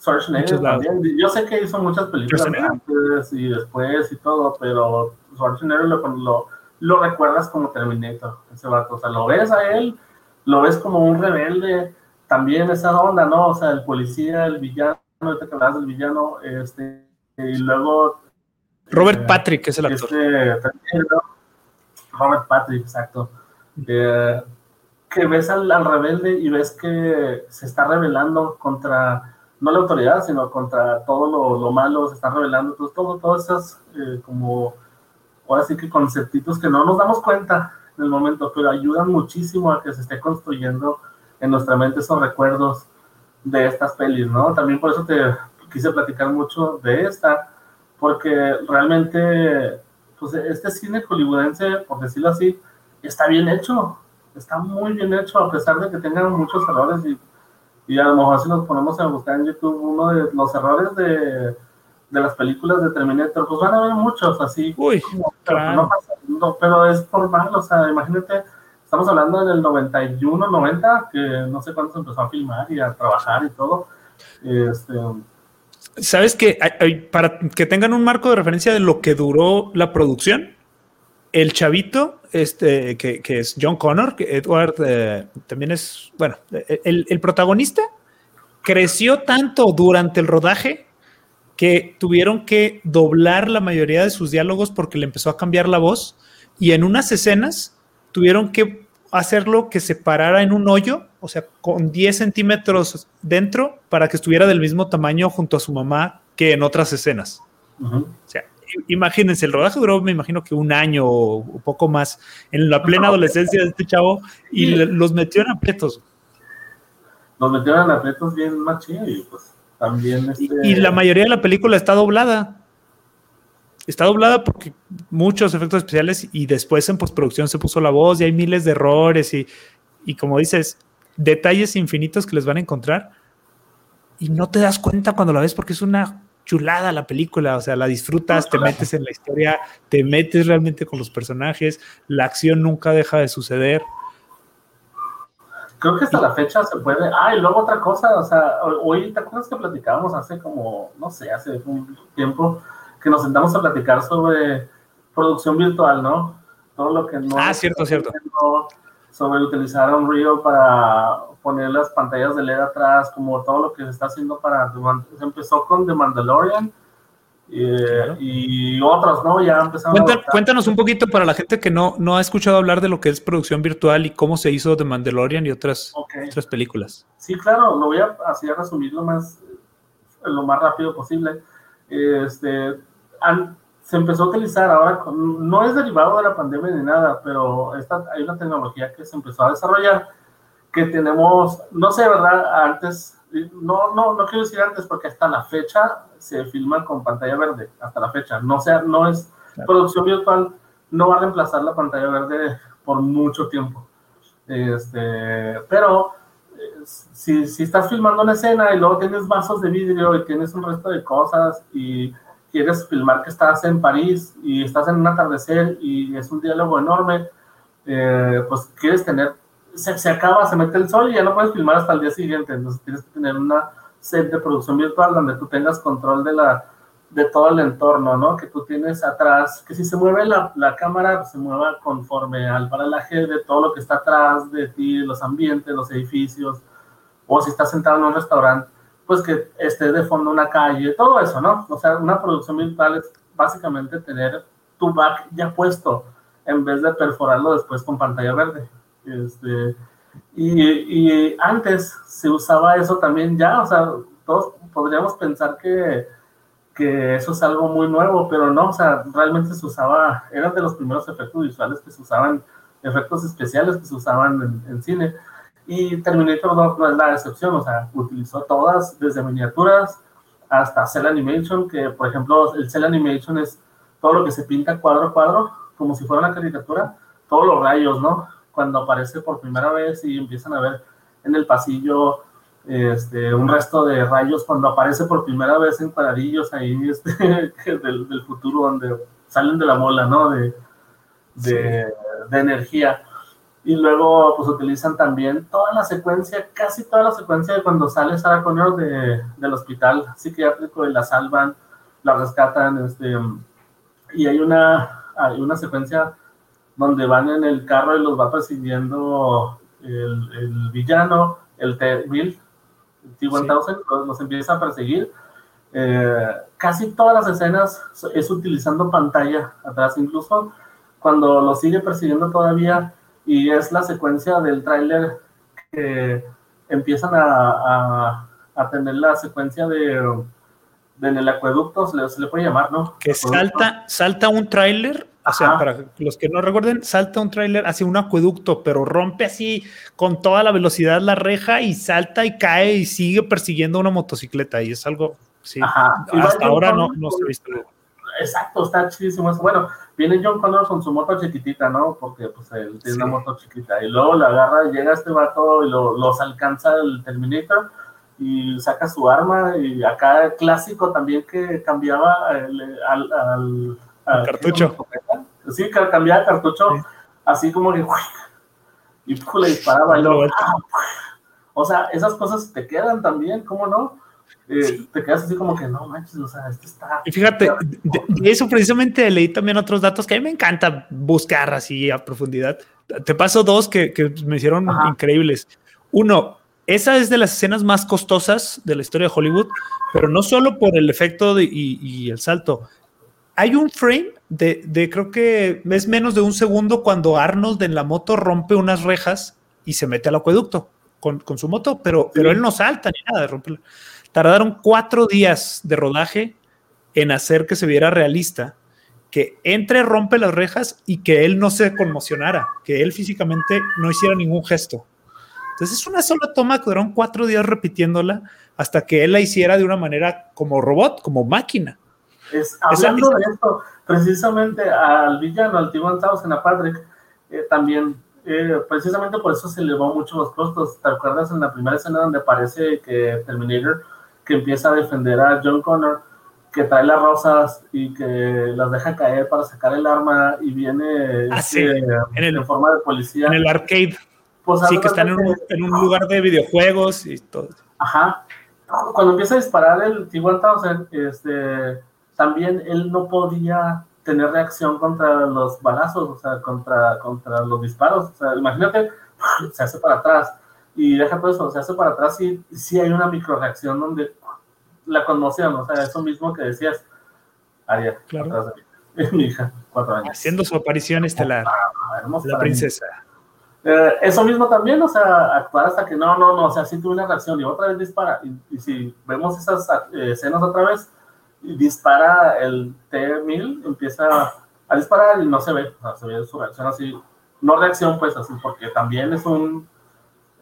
Schwarzenegger también. Yo sé que hizo muchas películas antes y después y todo, pero Schwarzenegger lo, lo, lo recuerdas como Terminator, ese vato. O sea, lo ves a él, lo ves como un rebelde, también esa onda, ¿no? O sea, el policía, el villano, ahorita que hablas del villano, este, y luego... Robert eh, Patrick es el actor. este. Robert Patrick, exacto. Eh, que ves al, al rebelde y ves que se está rebelando contra, no la autoridad, sino contra todo lo, lo malo, se está rebelando. Entonces, todo, todos esos, eh, como, ahora sí que conceptitos que no nos damos cuenta en el momento, pero ayudan muchísimo a que se esté construyendo en nuestra mente esos recuerdos de estas pelis, ¿no? También por eso te quise platicar mucho de esta, porque realmente, pues este cine hollywoodense, por decirlo así, está bien hecho, está muy bien hecho, a pesar de que tengan muchos errores y, y a lo mejor si nos ponemos a buscar en YouTube uno de los errores de, de las películas de Terminator, pues van a haber muchos así, Uy, como, pero, claro. no pasa- no, pero es normal, o sea, imagínate, estamos hablando del 91, 90, que no sé cuándo se empezó a filmar y a trabajar y todo, este, ¿Sabes que para que tengan un marco de referencia de lo que duró la producción? El chavito, este, que, que es John Connor, que Edward eh, también es, bueno, el, el protagonista creció tanto durante el rodaje que tuvieron que doblar la mayoría de sus diálogos porque le empezó a cambiar la voz y en unas escenas tuvieron que hacerlo que se parara en un hoyo, o sea, con 10 centímetros dentro para que estuviera del mismo tamaño junto a su mamá que en otras escenas. O sea, imagínense, el rodaje duró, me imagino que un año o poco más en la plena adolescencia de este chavo y le- los metió en aprietos. nos metieron en aprietos bien machín y pues también Y, este, y la mayoría de la película está doblada. Está doblada porque muchos efectos especiales y después en postproducción se puso la voz y hay miles de errores y, y como dices, detalles infinitos que les van a encontrar y no te das cuenta cuando la ves porque es una chulada la película, o sea, la disfrutas, te metes en la historia, te metes realmente con los personajes, la acción nunca deja de suceder. Creo que hasta la fecha se puede. Ah, y luego otra cosa, o sea, hoy, ¿te acuerdas que platicábamos hace como, no sé, hace un tiempo, que nos sentamos a platicar sobre producción virtual, ¿no? Todo lo que no. Ah, cierto, cierto. Sobre utilizar Unreal para poner las pantallas de LED atrás, como todo lo que se está haciendo para. Se empezó con The Mandalorian. Y, Claro. y otros, ¿no? Ya empezaron Cuenta- a adoptar. cuéntanos un poquito para la gente que no, no ha escuchado hablar de lo que es producción virtual y cómo se hizo The Mandalorian y otras, Ok. otras películas. Sí, claro, lo voy a así a resumir lo más lo más rápido posible. Este, se empezó a utilizar ahora, no es derivado de la pandemia ni nada, pero esta, hay una tecnología que se empezó a desarrollar que tenemos, no sé, ¿verdad? Antes, no, no, no quiero decir antes porque hasta la fecha se filma con pantalla verde, hasta la fecha. No, sea, no es producción virtual, no va a reemplazar la pantalla verde por mucho tiempo. Este, pero eh, si, si estás filmando una escena y luego tienes vasos de vidrio y tienes un resto de cosas y quieres filmar que estás en París y estás en un atardecer y es un diálogo enorme, eh, pues quieres tener, se, se, acaba, se mete el sol y ya no puedes filmar hasta el día siguiente, entonces tienes que tener una set de producción virtual donde tú tengas control de la de todo el entorno, ¿no? Que tú tienes atrás, que si se mueve la, la cámara, se mueva conforme al paralaje de todo lo que está atrás de ti, los ambientes, los edificios, o si estás sentado en un restaurante, pues que esté de fondo una calle, todo eso, ¿no? O sea, una producción virtual es básicamente tener tu back ya puesto en vez de perforarlo después con pantalla verde. Este, y, y, antes se usaba eso también ya, o sea, todos podríamos pensar que, que eso es algo muy nuevo, pero no, o sea, realmente se usaba, eran de los primeros efectos visuales que se usaban, efectos especiales que se usaban en, en cine. Y Terminator 2 no es la excepción, o sea, utilizó todas, desde miniaturas hasta cel animation, que por ejemplo el cel animation es todo lo que se pinta cuadro a cuadro, como si fuera una caricatura, todos los rayos, ¿no? Cuando aparece por primera vez y empiezan a ver en el pasillo este, un resto de rayos, cuando aparece por primera vez en cuadradillos ahí este, del, del, futuro, donde salen de la mola, ¿no? De, de, de energía. Y luego, pues utilizan también toda la secuencia, casi toda la secuencia de cuando sale Sarah Connor de, del hospital psiquiátrico y la salvan, la rescatan. Este, y hay una, hay una secuencia donde van en el carro y los va persiguiendo el, el villano, el T-1000, el T-1000, los, los, empieza a perseguir. Eh, casi todas las escenas es utilizando pantalla atrás, incluso cuando lo sigue persiguiendo todavía y es la secuencia del tráiler que empiezan a, a, a, tener la secuencia de, de en el acueducto, se le, se le puede llamar, ¿no? Que salta, salta un tráiler, o sea, para los que no recuerden, salta un tráiler hacia un acueducto, pero rompe así con toda la velocidad la reja y salta y cae y sigue persiguiendo una motocicleta y es algo, sí, Ajá. hasta ahora no, no se ha visto. Exacto, está chidísimo. Bueno, viene John Connor con su moto chiquitita, ¿no? Porque pues él tiene sí. una moto chiquita. Y luego la agarra, llega este vato y lo, los alcanza el Terminator y saca su arma. Y acá el clásico también que cambiaba el, al, al, al, cartucho. Sí, cambiaba cartucho sí. así como que y le disparaba y luego, ¡ah! o sea, esas cosas te quedan también, ¿cómo no? Eh, te quedas así como que no manches, o sea, esto está. Y fíjate, de, de, eso precisamente leí también otros datos que a mí me encanta buscar así a profundidad. Te paso dos que, que me hicieron Ajá. increíbles. Uno, esa es de las escenas más costosas de la historia de Hollywood, pero no solo por el efecto de, y, y, el salto. Hay un frame de, de, creo que es menos de un segundo cuando Arnold en la moto rompe unas rejas y se mete al acueducto con, con su moto, pero, pero él no salta ni nada de romperla. Tardaron cuatro días de rodaje en hacer que se viera realista, que entre, rompe las rejas y que él no se conmocionara, que él físicamente no hiciera ningún gesto. Entonces es una sola toma que duraron cuatro días repitiéndola hasta que él la hiciera de una manera como robot, como máquina. Es, hablando de esto, precisamente al villano, al T-1000, a Patrick, eh, también eh, precisamente por eso se elevó mucho los costos. ¿Te acuerdas en la primera escena donde aparece que Terminator que empieza a defender a John Connor, que trae las rosas y que las deja caer para sacar el arma y viene ah, sí. este, en, el, en, forma de policía. En el arcade. Pues, sí, que están en un, en un, lugar de videojuegos y todo. Ajá. Cuando empieza a disparar el T-1000, este, también él no podía tener reacción contra los balazos, o sea, contra, contra los disparos. O sea, imagínate, se hace para atrás y deja todo eso, se hace para atrás y sí hay una micro reacción donde la conmoción, o sea, eso mismo que decías, Aria, claro. atrás de mi hija, cuatro años. Haciendo su aparición estelar, ah, la princesa. Eh, eso mismo también, o sea, actuar hasta que no, no, no, o sea, sí tuve una reacción y otra vez dispara. Y, si vemos esas eh, escenas otra vez, dispara el T-1000, empieza a disparar y no se ve, o sea, se ve su reacción así, no reacción pues así, porque también es un,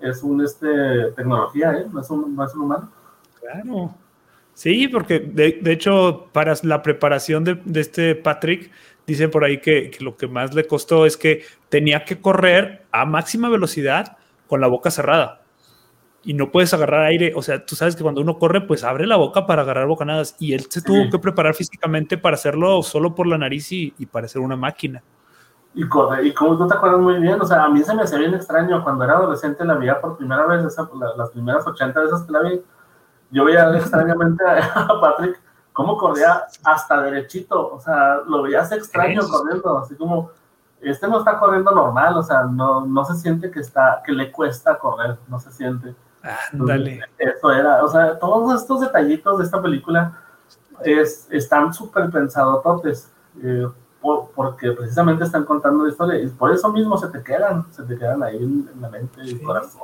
es un, este, tecnología, ¿eh? No es un, no un humano. Claro. Sí, porque de, hecho, para la preparación de, de este Patrick, dicen por ahí que, lo que más le costó es que tenía que correr a máxima velocidad con la boca cerrada. Y no puedes agarrar aire. O sea, tú sabes que cuando uno corre, pues abre la boca para agarrar bocanadas. Y él se tuvo que preparar físicamente para hacerlo solo por la nariz y, y para ser una máquina. Y, corre, y como tú te acuerdas muy bien, o sea, a mí se me hacía bien extraño cuando era adolescente, la vi por primera vez, esa, la, las primeras 80 veces que la vi yo veía extrañamente a Patrick cómo corría hasta derechito, o sea, lo veías extraño corriendo, así como, este no está corriendo normal, o sea, no, no se siente que está, que le cuesta correr, no se siente. Dale. Eso era, o sea, todos estos detallitos de esta película es, están súper pensados, eh, por, porque precisamente están contando la historia y por eso mismo se te quedan, se te quedan ahí en, la mente y el corazón.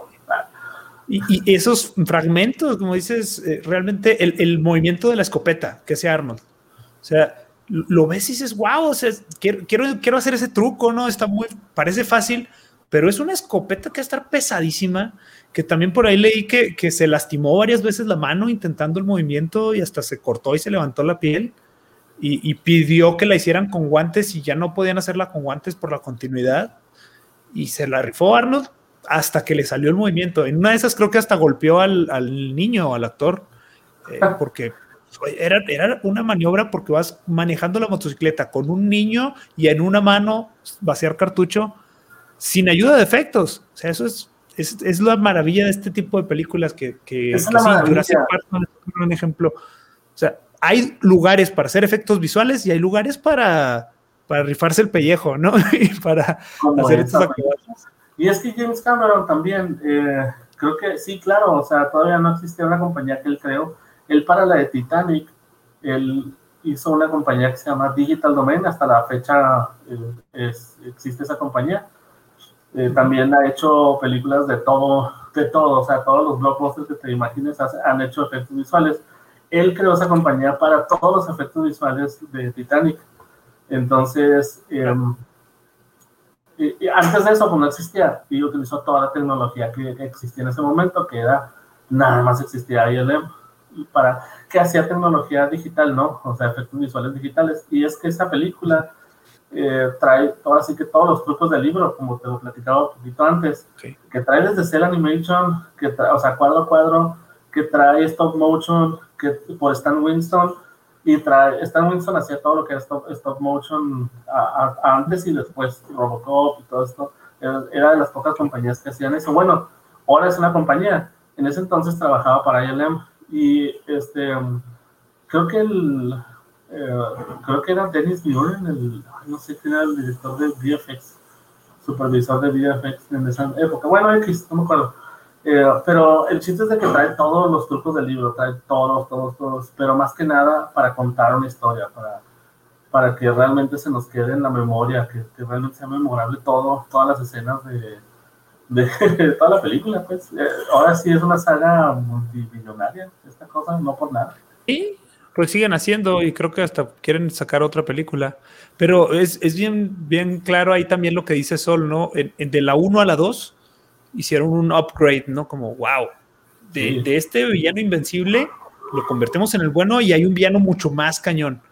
Y, esos fragmentos, como dices, eh, realmente el, el, movimiento de la escopeta que hace Arnold. O sea, lo ves y dices, wow, o sea, quiero, quiero, quiero hacer ese truco, ¿no? Está muy, parece fácil, pero es una escopeta que va a estar pesadísima, que también por ahí leí que, que se lastimó varias veces la mano intentando el movimiento y hasta se cortó y se levantó la piel. Y, y, pidió que la hicieran con guantes y ya no podían hacerla con guantes por la continuidad. Y se la rifó Arnold hasta que le salió el movimiento. En una de esas creo que hasta golpeó al, al niño, al actor, eh, porque era, era una maniobra porque vas manejando la motocicleta con un niño y en una mano vaciar cartucho sin ayuda de efectos. O sea, eso es, es, es la maravilla de este tipo de películas que, que, es que sí, Jurassic Park es un ejemplo. O sea, hay lugares para hacer efectos visuales y hay lugares para, para rifarse el pellejo, ¿no? y para Como hacer estas actividades. Y es que James Cameron también, eh, creo que sí, claro, o sea, todavía no existía una compañía que él creó. Él para la de Titanic, él hizo una compañía que se llama Digital Domain, hasta la fecha eh, es, existe esa compañía. Eh, también ha hecho películas de todo, de todo, o sea, todos los blockbusters que te imagines han hecho efectos visuales. Él creó esa compañía para todos los efectos visuales de Titanic. Entonces, eh, y, antes de eso, pues no existía, y utilizó toda la tecnología que, existía en ese momento, que era, nada más existía ILM, para, que hacía tecnología digital, ¿no? O sea, efectos visuales digitales. Y es que esa película eh, trae, ahora sí que todos los trucos del libro, como te lo platicaba un poquito antes, sí. que trae desde Cell Animation, que trae, o sea, cuadro a cuadro, que trae stop motion, que por Stan Winston, y trae, Stan Winston hacía todo lo que era stop, stop motion a, a, antes y después Robocop y todo esto. Era, era, de las pocas compañías que hacían eso. Bueno, ahora es una compañía. En ese entonces trabajaba para ILM y este, creo que el, creo que era Dennis Muren, el, no sé quién era el director de VFX, supervisor de VFX en esa época. Bueno, X, no me acuerdo eh, pero el chiste es de que trae todos los trucos del libro, trae todos, todos, todos, pero más que nada para contar una historia, para, para que realmente se nos quede en la memoria, que, que realmente sea memorable todo, todas las escenas de, de, toda la película. Pues eh, ahora sí es una saga multimillonaria, esta cosa, no por nada. Y pues siguen haciendo y creo que hasta quieren sacar otra película. Pero es, es bien, bien claro ahí también lo que dice Sol, ¿no? En, en de la 1 a la 2 hicieron un upgrade, ¿no? Como, wow, de, sí. de, este villano invencible lo convertimos en el bueno y hay un villano mucho más cañón.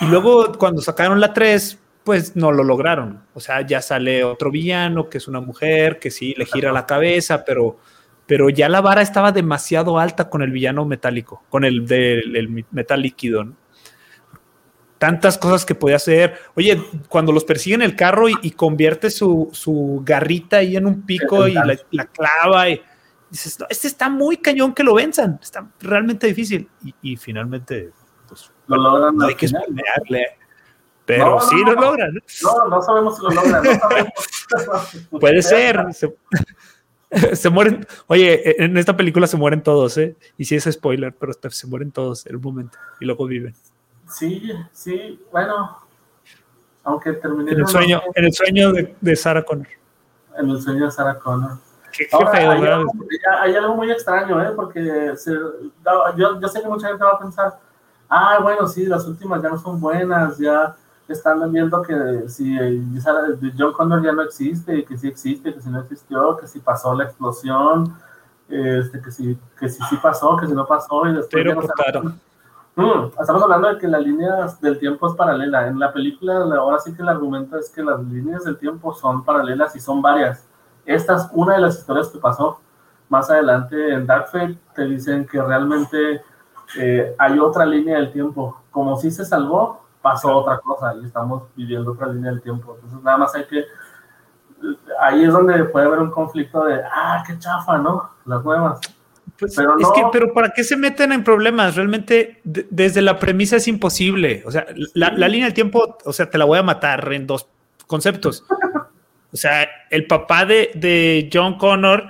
Y luego cuando sacaron la 3, pues no lo lograron. O sea, ya sale otro villano que es una mujer, que sí le gira la cabeza, pero, pero ya la vara estaba demasiado alta con el villano metálico, con el del metal líquido, ¿no? tantas cosas que podía hacer. Oye, cuando los persiguen el carro y, y convierte su, su, garrita ahí en un pico y la, la clava y dices, no, este está muy cañón que lo venzan, está realmente difícil. Y, y finalmente, pues, lo logran. No hay que esperarle. Pero no, sí lo logran. No, no sabemos si lo logran. Puede ser. Se, se, mueren. Oye, en esta película se mueren todos, ¿eh? Y sí es spoiler, pero se mueren todos en un momento y luego viven. Sí, sí, bueno, aunque terminé en el sueño, en el sueño de, de Sarah Connor. en el sueño de Sarah Connor. Qué, qué feo, hay, ¿verdad? algo, hay algo muy extraño, ¿eh? Porque se- yo, yo sé que mucha gente va a pensar, ah, bueno, sí, las últimas ya no son buenas, ya están viendo que si John Connor ya no existe, que sí existe, que si no existió, que si pasó la explosión, este, que si que si sí pasó, que si no pasó, y después Pero ya no cortaron. Mm, estamos hablando de que la línea del tiempo es paralela. En la película, la- ahora sí que el argumento es que las líneas del tiempo son paralelas y son varias. Esta es una de las historias que pasó. Más adelante en Dark Fate te dicen que realmente eh, hay otra línea del tiempo. Como si se salvó, pasó otra cosa y estamos viviendo otra línea del tiempo. Entonces, nada más hay que. Ahí es donde puede haber un conflicto de, ah, qué chafa, ¿no? Las nuevas. Pues, Pero es no- que, pero ¿para qué se meten en problemas? Realmente, de- desde la premisa es imposible. O sea, la, la línea del tiempo, o sea, te la voy a matar en dos conceptos. O sea, el papá de, de John Connor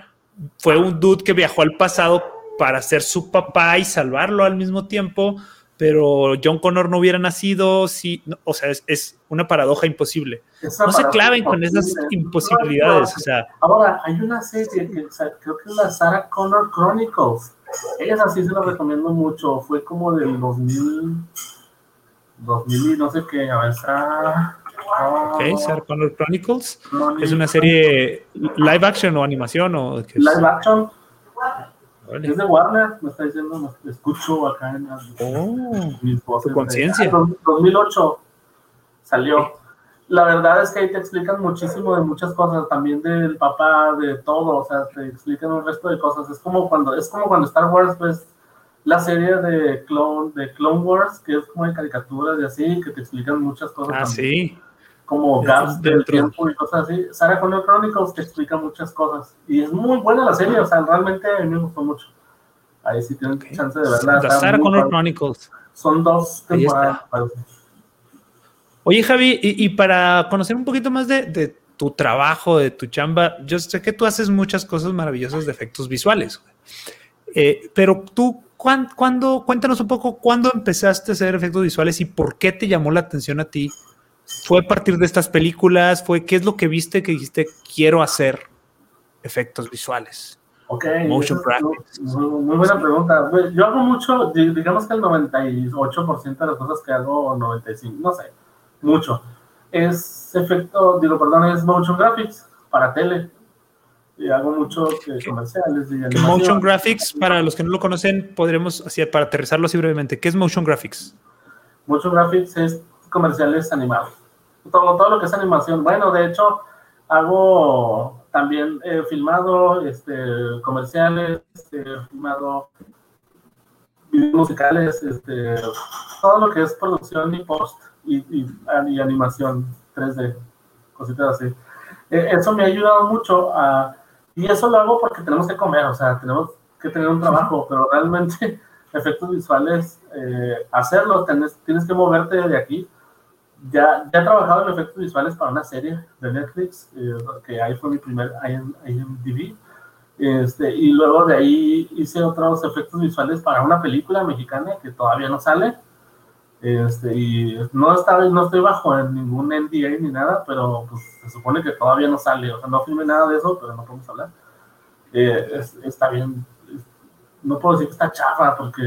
fue un dude que viajó al pasado para ser su papá y salvarlo al mismo tiempo, pero John Connor no hubiera nacido, no, o sea, es, es una paradoja imposible. Esa No se claven con esas imposibilidades, o sea, Ahora, hay una serie creo que es la Sarah Connor Chronicles. Esa sí se la recomiendo mucho. Fue como del 2000, 2000 y no sé qué. A ver, Sarah. ok, Sarah Connor Chronicles. Chronicles. ¿Es una serie live action o animación o qué? Live action. Órale. Es de Warner. Me está diciendo, me escucho acá en las- Oh, mis voces. conciencia. de- Ah, 2008 salió. La verdad es que ahí te explican muchísimo de muchas cosas, también del papá, de todo, o sea, te explican un resto de cosas. Es como cuando, es como cuando Star Wars ves la serie de Clone, de Clone Wars, que es como de caricaturas y así, que te explican muchas cosas. ah, también, sí. Como gaps del tiempo y cosas así. Sarah Connor Chronicles te explica muchas cosas. Y es muy buena la serie, o sea, realmente a mí me gustó mucho. Ahí sí tienen Ok. chance de verla. Sarah Connor. Chronicles. Son dos temporadas. Oye, Javi, y, y para conocer un poquito más de, de tu trabajo, de tu chamba, yo sé que tú haces muchas cosas maravillosas de efectos visuales. Eh, pero tú, ¿cuán- cuándo, cuéntanos un poco, ¿cuándo empezaste a hacer efectos visuales y por qué te llamó la atención a ti? ¿Fue a partir de estas películas? ¿Fue qué es lo que viste que dijiste, quiero hacer efectos visuales? Ok, Motion graphics. Muy, muy buena pregunta. Pues, Yo hago mucho, di- digamos que el 98% de las cosas que hago, o 95%, no sé, mucho, es efecto, digo, perdón, es motion graphics para tele. Y hago mucho comerciales y motion graphics, para los que no lo conocen, podremos, así, para aterrizarlo así brevemente, ¿qué es motion graphics? Motion graphics es comerciales animados. Todo, todo lo que es animación. Bueno, de hecho, hago también eh, filmado este, comerciales, este, filmado videos musicales, este, todo lo que es producción y post y, y- y animación 3D, cositas así. Eh, eso me ha ayudado mucho a, y eso lo hago porque tenemos que comer, o sea, tenemos que tener un trabajo, pero realmente efectos visuales, eh, hacerlos, tenés- tienes que moverte de aquí. Ya, ya he trabajado en efectos visuales para una serie de Netflix, eh, que ahí fue mi primer IM- IMDb. Este, y luego de ahí hice otros efectos visuales para una película mexicana que todavía no sale. Este, y no, está, no estoy bajo en ningún NDA ni nada, pero pues, se supone que todavía no sale. O sea, no filmé nada de eso, pero no podemos hablar. Eh, es- está bien. No puedo decir que está chafa porque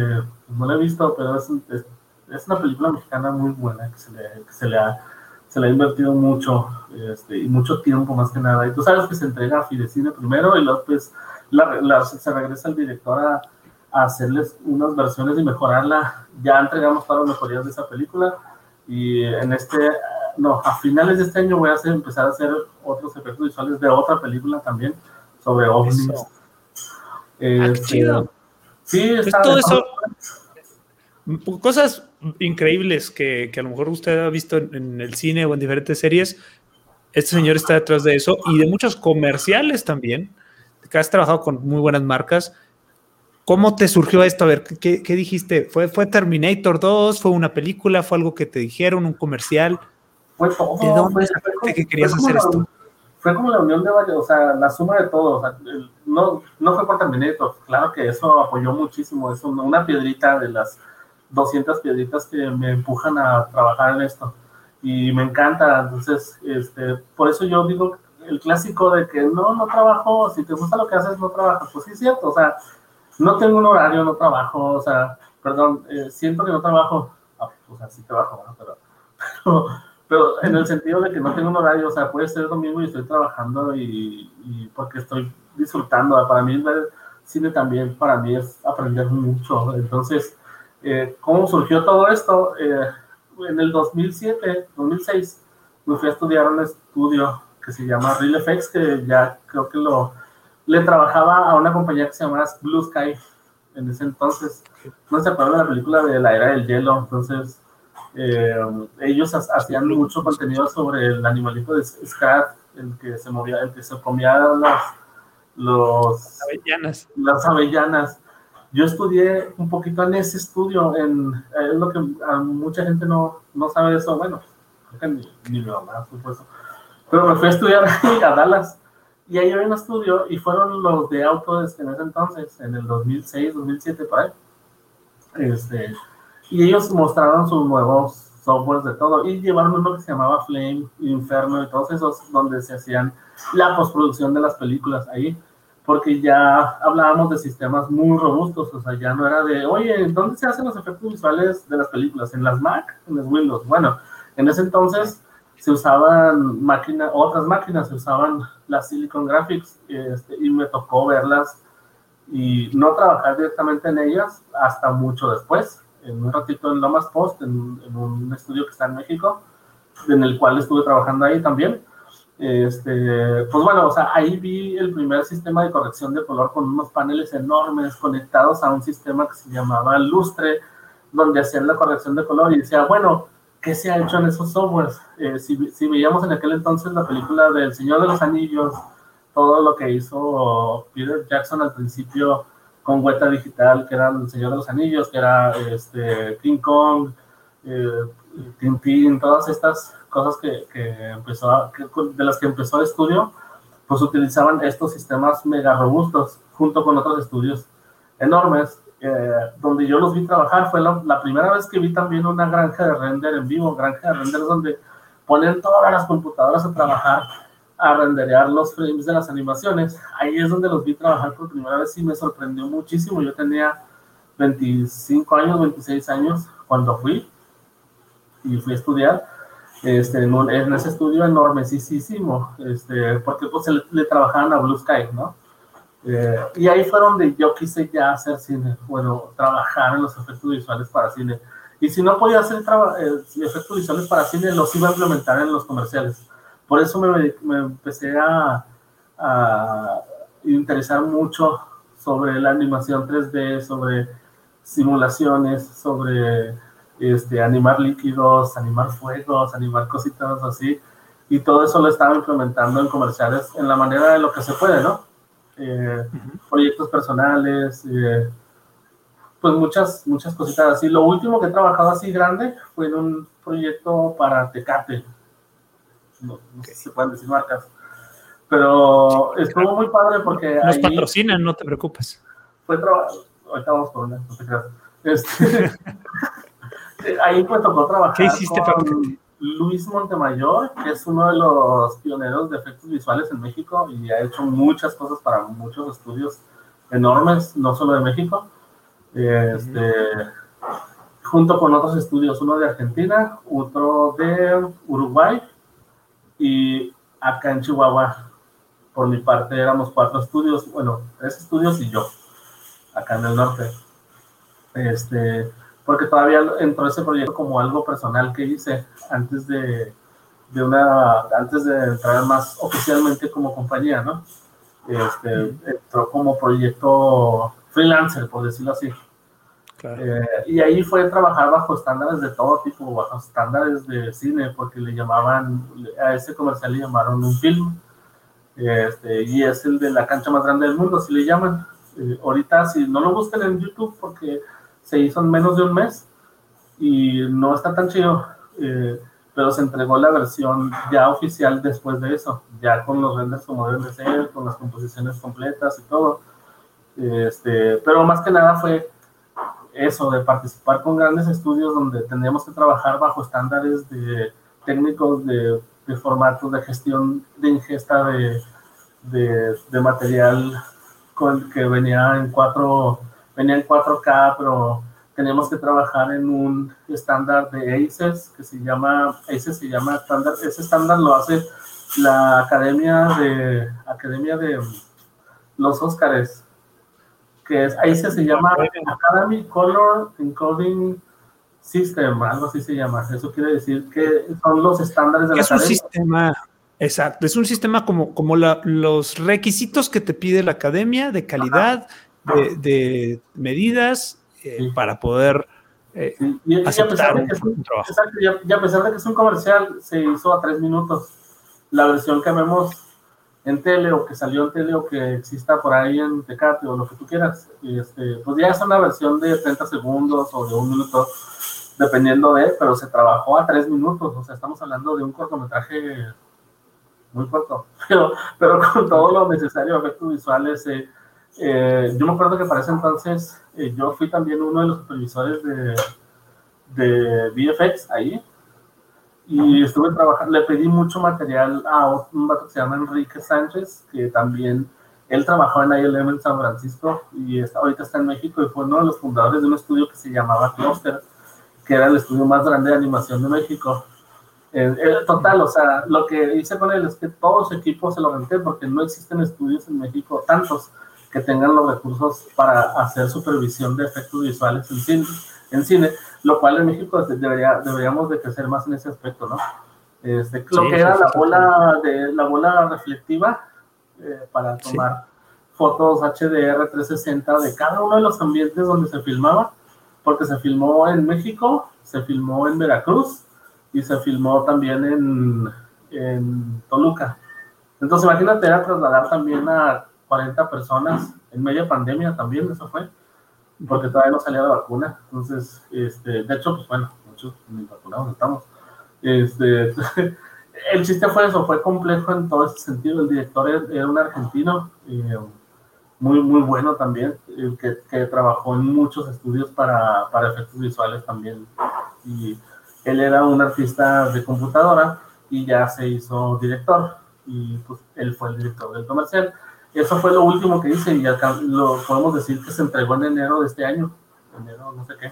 no la he visto, pero es, es, es una película mexicana muy buena que se le, que se le, ha, se le ha invertido mucho este, y mucho tiempo más que nada. Y tú sabes que se entrega a Fidecine primero y luego pues la- la- se regresa el director a, a hacerles unas versiones y mejorarla. Ya entregamos todas las mejorías de esa película y en este, no, a finales de este año voy a hacer, empezar a hacer otros efectos visuales de otra película también sobre ovnis. Ah, Este, chido. Sí, Pues está todo eso, cosas increíbles que, que a lo mejor usted ha visto en, en el cine o en diferentes series. Este señor está detrás de eso y de muchos comerciales también, que has trabajado con muy buenas marcas. ¿Cómo te surgió esto? A ver, ¿qué, qué dijiste? ¿Fue, ¿Fue Terminator 2? ¿Fue una película? ¿Fue algo que te dijeron? ¿Un comercial? Fue todo. ¿De dónde fue- que querías como hacer la- esto? Fue como la unión de varios, o sea, la suma de todo. O sea, el- no, no fue por Terminator, claro que eso apoyó muchísimo. Es una piedrita de las 200 piedritas que me empujan a trabajar en esto. Y me encanta. Entonces, este, por eso yo digo, el clásico de que no, no trabajo, si te gusta lo que haces, no trabajas. Pues sí, es cierto, o sea, no tengo un horario, no trabajo, o sea, perdón, eh, siento que no trabajo, ah, o sea, sí trabajo, pero, pero, en el sentido de que no tengo un horario, o sea, puede ser domingo y estoy trabajando y, y porque estoy disfrutando, para mí ver cine también, para mí es aprender mucho, entonces, eh, ¿cómo surgió todo esto? Eh, en el 2007, 2006, me fui a estudiar un estudio que se llama Real Effects, que ya creo que lo le trabajaba a una compañía que se llamaba Blue Sky en ese entonces. No se acuerdan de la película de la era del hielo, entonces eh, ellos hacían mucho contenido sobre el animalito de Scat, el que se movía, el que se comía las, los, avellanas. las avellanas. Yo estudié un poquito en ese estudio, en, es lo que mucha gente no, no sabe eso, bueno, ni, ni mi mamá, supuesto. Pero me fui a estudiar a Dallas y ahí había un estudio y fueron los de Autodesk en ese entonces, en el 2006, 2007, por ahí. Este, y ellos mostraron sus nuevos softwares de todo y llevaron uno que se llamaba Flame, Inferno y todos esos donde se hacían la postproducción de las películas ahí, porque ya hablábamos de sistemas muy robustos, o sea, ya no era de, oye, ¿dónde se hacen los efectos visuales de las películas? ¿En las Mac? ¿En las Windows? Bueno, en ese entonces se usaban máquinas, otras máquinas, se usaban las Silicon Graphics este, y me tocó verlas y no trabajar directamente en ellas hasta mucho después, en un ratito en Lomas Post, en, un estudio que está en México, en el cual estuve trabajando ahí también. Este, pues bueno, o sea, ahí vi el primer sistema de corrección de color con unos paneles enormes conectados a un sistema que se llamaba Lustre, donde hacían la corrección de color y decía, bueno, ¿qué se ha hecho en esos softwares? Eh, si, si, veíamos en aquel entonces la película del Señor de los Anillos, todo lo que hizo Peter Jackson al principio con Hueta Digital, que era el Señor de los Anillos, que era este, King Kong, eh, Tintín, todas estas cosas que, que empezó de las que empezó el estudio, pues utilizaban estos sistemas mega robustos junto con otros estudios enormes eh, donde yo los vi trabajar, fue la, primera vez que vi también una granja de render en vivo, granja de render donde ponen todas las computadoras a trabajar, a renderear los frames de las animaciones. Ahí es donde los vi trabajar por primera vez y me sorprendió muchísimo. Yo tenía 25 años, 26 años cuando fui y fui a estudiar este, en, ese estudio enormesísimo, este, porque pues le, le trabajaban a Blue Sky, ¿no? Eh, y ahí fue donde yo quise ya hacer cine, bueno, trabajar en los efectos visuales para cine. Y si no podía hacer eh, efectos visuales para cine, los iba a implementar en los comerciales. Por eso me, me empecé a, a, interesar mucho sobre la animación 3D, sobre simulaciones, sobre este, animar líquidos, animar fuegos, animar cositas así. Y todo eso lo estaba implementando en comerciales en la manera de lo que se puede, ¿no? Eh, proyectos personales, eh, pues muchas, muchas cositas así. Lo último que he trabajado así grande fue en un proyecto para Tecate. No, sé si se pueden decir marcas. Pero estuvo muy padre porque. Nos patrocinan, no te preocupes. Fue trabajo. Ahorita vamos por una, no te creas. Este, ahí pues tocó trabajar. ¿Qué hiciste, con, Luis Montemayor, que es uno de los pioneros de efectos visuales en México y ha hecho muchas cosas para muchos estudios enormes, no solo de México. Este, junto con otros estudios, uno de Argentina, otro de Uruguay y acá en Chihuahua, por mi parte, éramos cuatro estudios, bueno, tres estudios y yo, acá en el norte. Este, porque todavía entró ese proyecto como algo personal que hice antes de, de una, antes de entrar más oficialmente como compañía, ¿no? Este, entró como proyecto freelancer, por decirlo así. Eh, y ahí fue trabajar bajo estándares de todo tipo, bajo estándares de cine, porque le llamaban, a ese comercial le llamaron un film, este, y es el de la cancha más grande del mundo, si le llaman. Eh, ahorita, si no lo buscan en YouTube, porque se hizo en menos de un mes y no está tan chido, eh, pero se entregó la versión ya oficial después de eso, ya con los renders como deben de ser, con las composiciones completas y todo. Este, pero más que nada fue eso, de participar con grandes estudios donde tendríamos que trabajar bajo estándares de técnicos de formatos de gestión de ingesta de, de, material con, que venía en 4 venía en 4K, pero teníamos que trabajar en un estándar de ACES que se llama ACES se llama estándar ese estándar lo hace la academia de academia de los Óscares que es ACES se llama Academy Color Encoding System, algo así se llama. Eso quiere decir que son los estándares de la Es un sistema, exacto, es un sistema como, como los requisitos que te pide la academia de calidad, de, medidas eh, para poder eh, aceptar un, trabajo. Exacto, y a, pesar de que es un comercial, se hizo a tres minutos. La versión que vemos en tele o que salió en tele o que exista por ahí en Tecate o lo que tú quieras, este, pues ya es una versión de 30 segundos o de un minuto dependiendo de, pero se trabajó a tres minutos, o sea, estamos hablando de un cortometraje muy corto, pero, pero con todo lo necesario, efectos visuales. Eh, eh, yo me acuerdo que para ese entonces eh, yo fui también uno de los supervisores de, de VFX ahí, y estuve trabajando, le pedí mucho material a un vato que se llama Enrique Sánchez, que también él trabajó en ILM en San Francisco y está, ahorita está en México y fue uno de los fundadores de un estudio que se llamaba Cluster que era el estudio más grande de animación de México. Eh, total, o sea, lo que hice con él es que todo su equipo se lo renté porque no existen estudios en México, tantos, que tengan los recursos para hacer supervisión de efectos visuales en cine, en cine lo cual en México debería, deberíamos de crecer más en ese aspecto, ¿no? Este, lo que era la bola, de, la bola reflectiva eh, para tomar fotos HDR 360 de cada uno de los ambientes donde se filmaba porque se filmó en México, se filmó en Veracruz y se filmó también en, en Toluca. Entonces, imagínate, era trasladar también a 40 personas en media pandemia también, eso fue, porque todavía no salía la vacuna. Entonces, este, de hecho, pues bueno, muchos ni vacunados estamos. Este, el chiste fue eso, fue complejo en todo ese sentido. El director era un argentino. Eh, muy, muy bueno también, que, que trabajó en muchos estudios para, para, efectos visuales también. Y él era un artista de computadora y ya se hizo director. Y pues él fue el director del comercial. Eso fue lo último que hice y acá lo podemos decir que se entregó en enero de este año. Enero, no sé qué.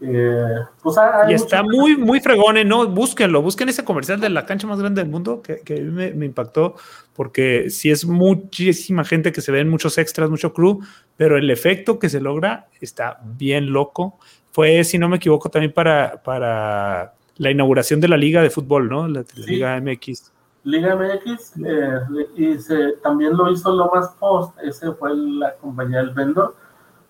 Eh, pues y está muy, muy fregón. ¿no? Búsquenlo, busquen ese comercial de la cancha más grande del mundo que, que me, me, impactó, porque si es muchísima gente que se ven muchos extras, mucho crew, pero el efecto que se logra está bien loco. Fue, si no me equivoco, también para, para la inauguración de la Liga de Fútbol, ¿no? La, Liga MX. Liga MX, eh, y se, también lo hizo Lomas Post, ese fue la compañía del vendor,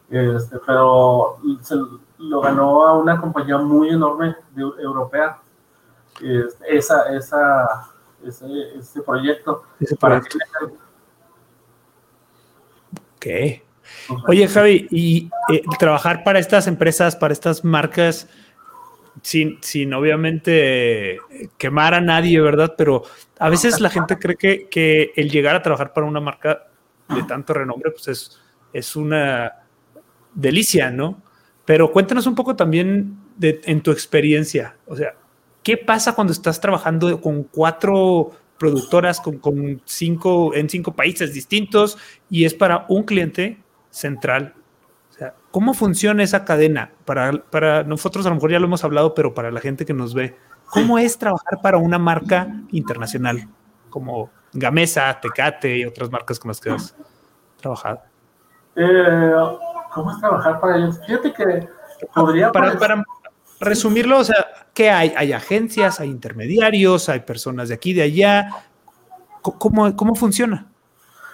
este, pero se, lo ganó a una compañía muy enorme de, europea. esa, esa, ese, ese proyecto. Ese proyecto. Ok. Oye, Javi, y eh, trabajar para estas empresas, para estas marcas, sin, sin obviamente quemar a nadie, ¿verdad? Pero a veces la gente cree que, que el llegar a trabajar para una marca de tanto renombre, pues es, es una delicia, ¿no? Pero cuéntanos un poco también de, en tu experiencia, o sea, ¿qué pasa cuando estás trabajando con cuatro productoras, con, con cinco, en cinco países distintos y es para un cliente central? Sea, ¿cómo funciona esa cadena? Para, para nosotros a lo mejor ya lo hemos hablado, pero para la gente que nos ve, ¿cómo es trabajar para una marca internacional como Gamesa, Tecate y otras marcas con las que has trabajado? Eh, ¿Cómo es trabajar para ellos? Fíjate que podría... Para, para resumirlo, o sea, ¿qué hay? Hay agencias, hay intermediarios, hay personas de aquí, de allá. ¿Cómo, cómo funciona?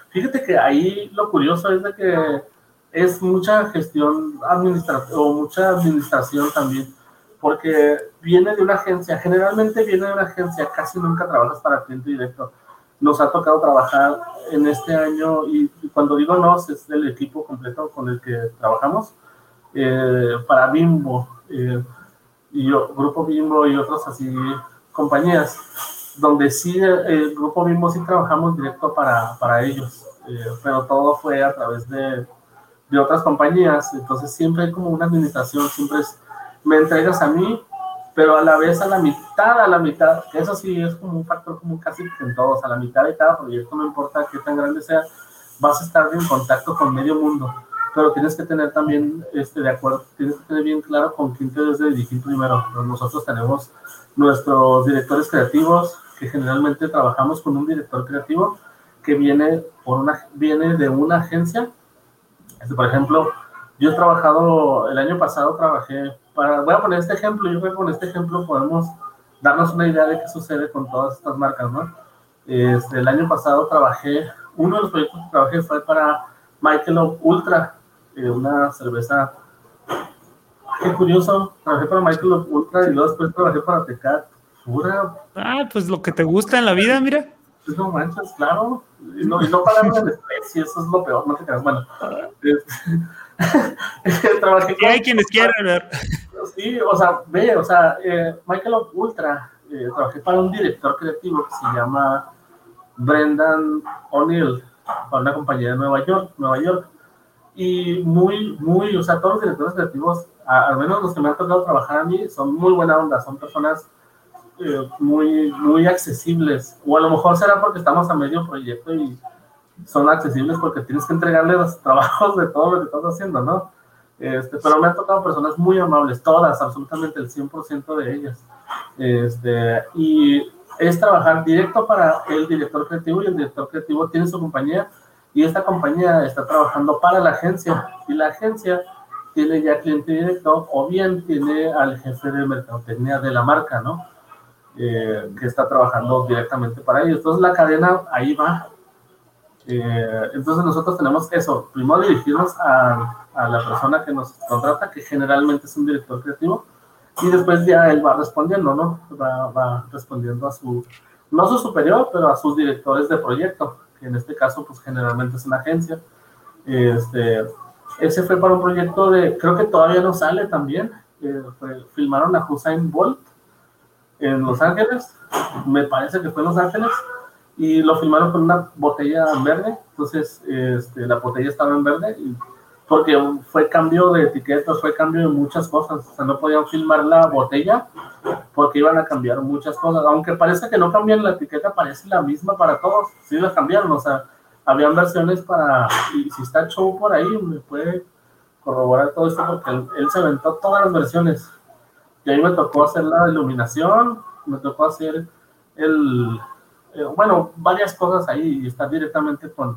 Fíjate que ahí lo curioso es de que es mucha gestión administrativa o mucha administración también, porque viene de una agencia, generalmente viene de una agencia, casi nunca trabajas para cliente directo. Nos ha tocado trabajar en este año y cuando digo nos es el equipo completo con el que trabajamos eh, para Bimbo eh, y Grupo Bimbo y otras así compañías donde sí el Grupo Bimbo sí trabajamos directo para, para ellos eh, pero todo fue a través de, de otras compañías entonces siempre hay como una administración siempre es me entregas a mí pero a la vez a la mitad, a la mitad, eso sí es como un factor como casi en todos, a la mitad de cada proyecto, no importa qué tan grande sea, vas a estar en contacto con medio mundo, pero tienes que tener también, este, de acuerdo, tienes que tener bien claro con quién te debes de dirigir primero. Nosotros tenemos nuestros directores creativos, que generalmente trabajamos con un director creativo que viene, por una, viene de una agencia. Este, por ejemplo, yo he trabajado, el año pasado trabajé para, voy a poner este ejemplo, yo creo que con este ejemplo podemos darnos una idea de qué sucede con todas estas marcas, ¿no? Este, el año pasado trabajé, uno de los proyectos que trabajé fue para Michael Ultra, eh, una cerveza. Qué curioso, trabajé para Michael Ultra y luego después trabajé para Tecat. Pura. Ah, pues lo que te gusta en la vida, mira. Pues no manches, claro. Y no, y no pagarme en especie, eso es lo peor, no te creas. Bueno, trabajé con, hay quienes quieren ver. Sí, o sea, ve, o sea, eh, Michael Ultra, eh, trabajé para un director creativo que se llama Brendan O'Neill, para una compañía de Nueva York, Nueva York. Y muy, muy, o sea, todos los directores creativos, al menos los que me han tocado trabajar a mí, son muy buena onda, son personas eh, muy, muy accesibles. O a lo mejor será porque estamos a medio proyecto y son accesibles porque tienes que entregarle los trabajos de todo lo que estás haciendo, ¿no? Este, pero me han tocado personas muy amables, todas, absolutamente el 100% de ellas. Este, y es trabajar directo para el director creativo y el director creativo tiene su compañía y esta compañía está trabajando para la agencia y la agencia tiene ya cliente directo o bien tiene al jefe de mercadotecnia de la marca, ¿no? Eh, que está trabajando directamente para ellos. Entonces la cadena ahí va. Eh, entonces nosotros tenemos eso, primero dirigirnos a, la persona que nos contrata, que generalmente es un director creativo, y después ya él va respondiendo, ¿no? Va, va respondiendo a su, no su superior, pero a sus directores de proyecto, que en este caso pues generalmente es una agencia. Este, ese fue para un proyecto de, creo que todavía no sale también, eh, filmaron a Hussein Bolt en Los Ángeles, me parece que fue en Los Ángeles, y lo filmaron con una botella verde, entonces este, la botella estaba en verde, porque fue cambio de etiquetas, fue cambio de muchas cosas, o sea, no podían filmar la botella porque iban a cambiar muchas cosas, aunque parece que no cambian la etiqueta, parece la misma para todos, sí la cambiaron, o sea, habían versiones para, y si está show por ahí, me puede corroborar todo esto porque él, se aventó todas las versiones, y ahí me tocó hacer la iluminación, me tocó hacer el, eh, bueno, varias cosas ahí y estar directamente con,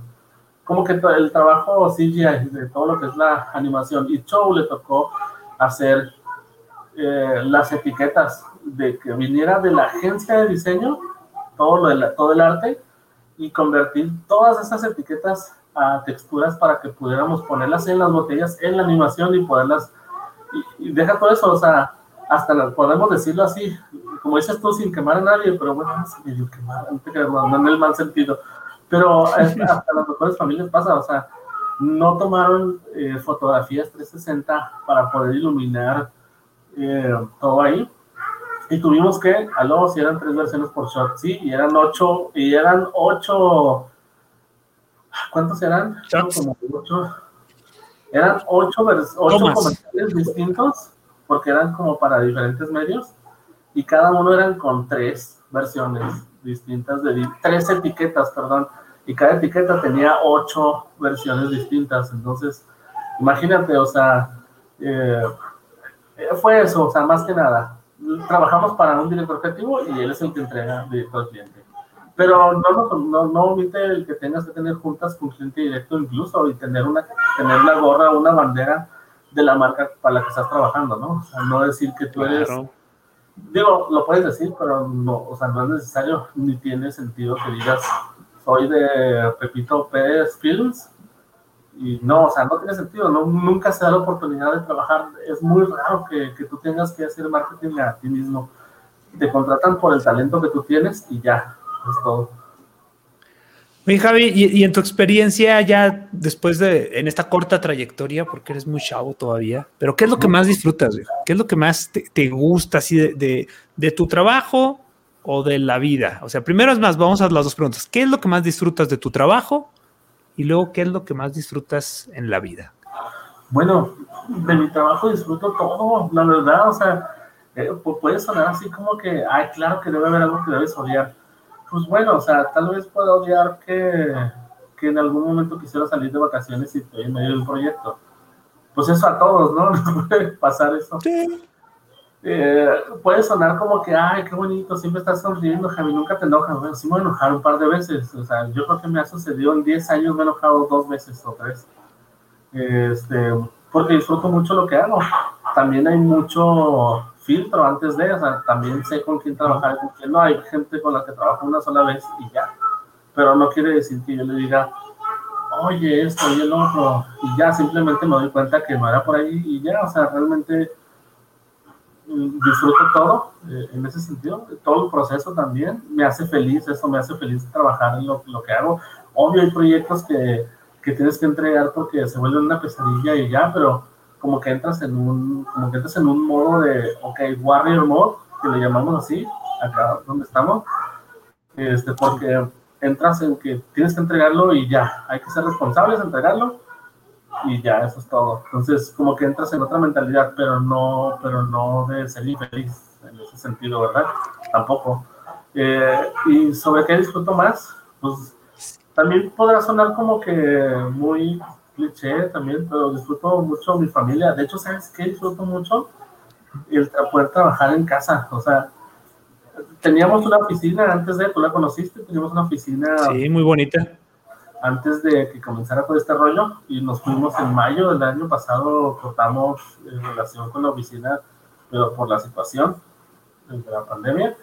como que el trabajo CGI de todo lo que es la animación. Y Show le tocó hacer eh, las etiquetas de que viniera de la agencia de diseño, todo, lo de todo el arte, y convertir todas esas etiquetas a texturas para que pudiéramos ponerlas en las botellas, en la animación y poderlas, y, deja todo eso, o sea, hasta podemos decirlo así, como dices tú, sin quemar a nadie, pero bueno, es medio quemar, no, en el mal sentido, pero hasta las mejores familias pasa, o sea, no tomaron eh, fotografías 360 para poder iluminar eh, todo ahí. Y tuvimos que, aló, si eran tres versiones por shot, sí, y eran ocho, y eran ocho, ¿cuántos eran? Como ocho, eran ocho, ocho comerciales distintos, porque eran como para diferentes medios, y cada uno eran con tres versiones distintas, de tres etiquetas, perdón, y cada etiqueta tenía ocho versiones distintas, entonces, imagínate, o sea, eh, fue eso, o sea, más que nada. Trabajamos para un director creativo y él es el que entrega directo al cliente. Pero no, no, no omite el que tengas que tener juntas con cliente directo incluso y tener una, tener la gorra, una bandera de la marca para la que estás trabajando, ¿no? O sea, no decir que tú eres... Digo, lo puedes decir, pero no, o sea, no es necesario ni tiene sentido que digas, soy de Pepito Pérez Films y no, o sea, no tiene sentido, no, nunca se da la oportunidad de trabajar, es muy raro que, que, tú tengas que hacer marketing a ti mismo, te contratan por el talento que tú tienes y ya, es todo. Oye, Javi, y, en tu experiencia ya después de, en esta corta trayectoria, porque eres muy chavo todavía, pero ¿qué es lo que más disfrutas? ¿Qué es lo que más te, gusta así de, de, de, tu trabajo o de la vida? O sea, primero es más, vamos a las dos preguntas. ¿Qué es lo que más disfrutas de tu trabajo y luego, ¿qué es lo que más disfrutas en la vida? Bueno, de mi trabajo disfruto todo, la verdad, o sea, eh, puede sonar así como que, ay, claro que debe haber algo que debes odiar. Pues bueno, o sea, tal vez pueda odiar que, que en algún momento quisiera salir de vacaciones y estoy en medio de un proyecto. Pues eso a todos, ¿no? puede pasar eso. Sí. Eh, puede sonar como que, ay, qué bonito, siempre estás sonriendo, Javi, nunca te enojas. Bueno, sí me he enojado un par de veces. O sea, yo creo que me ha sucedido en 10 años, me he enojado dos veces o tres. Este, porque disfruto mucho lo que hago. También hay mucho filtro antes de, o sea, también sé con quién trabajar y con quién no. Hay gente con la que trabajo una sola vez y ya. Pero no quiere decir que yo le diga, oye, esto y el otro, y ya simplemente me doy cuenta que no era por ahí y ya, o sea, realmente disfruto todo eh, en ese sentido, todo el proceso también, me hace feliz, eso me hace feliz trabajar en lo, lo que hago. Obvio hay proyectos que, que, tienes que entregar porque se vuelven una pesadilla y ya, pero como que entras en un, como que entras en un modo de, ok, warrior mode, que le llamamos así, acá donde estamos, este, porque entras en que tienes que entregarlo y ya, hay que ser responsables entregarlo y ya, eso es todo. Entonces, como que entras en otra mentalidad, pero no, pero no de ser infeliz en ese sentido, ¿verdad? Tampoco. Eh, y sobre qué disfruto más, pues también podrá sonar como que muy cliché también, pero disfruto mucho mi familia. De hecho, ¿sabes qué? Disfruto mucho el poder trabajar en casa. O sea, teníamos una oficina antes de, tú la conociste, teníamos una oficina. Sí, muy bonita antes de que comenzara todo este rollo y nos fuimos en mayo del año pasado, cortamos en relación con la oficina, pero por la situación de la pandemia.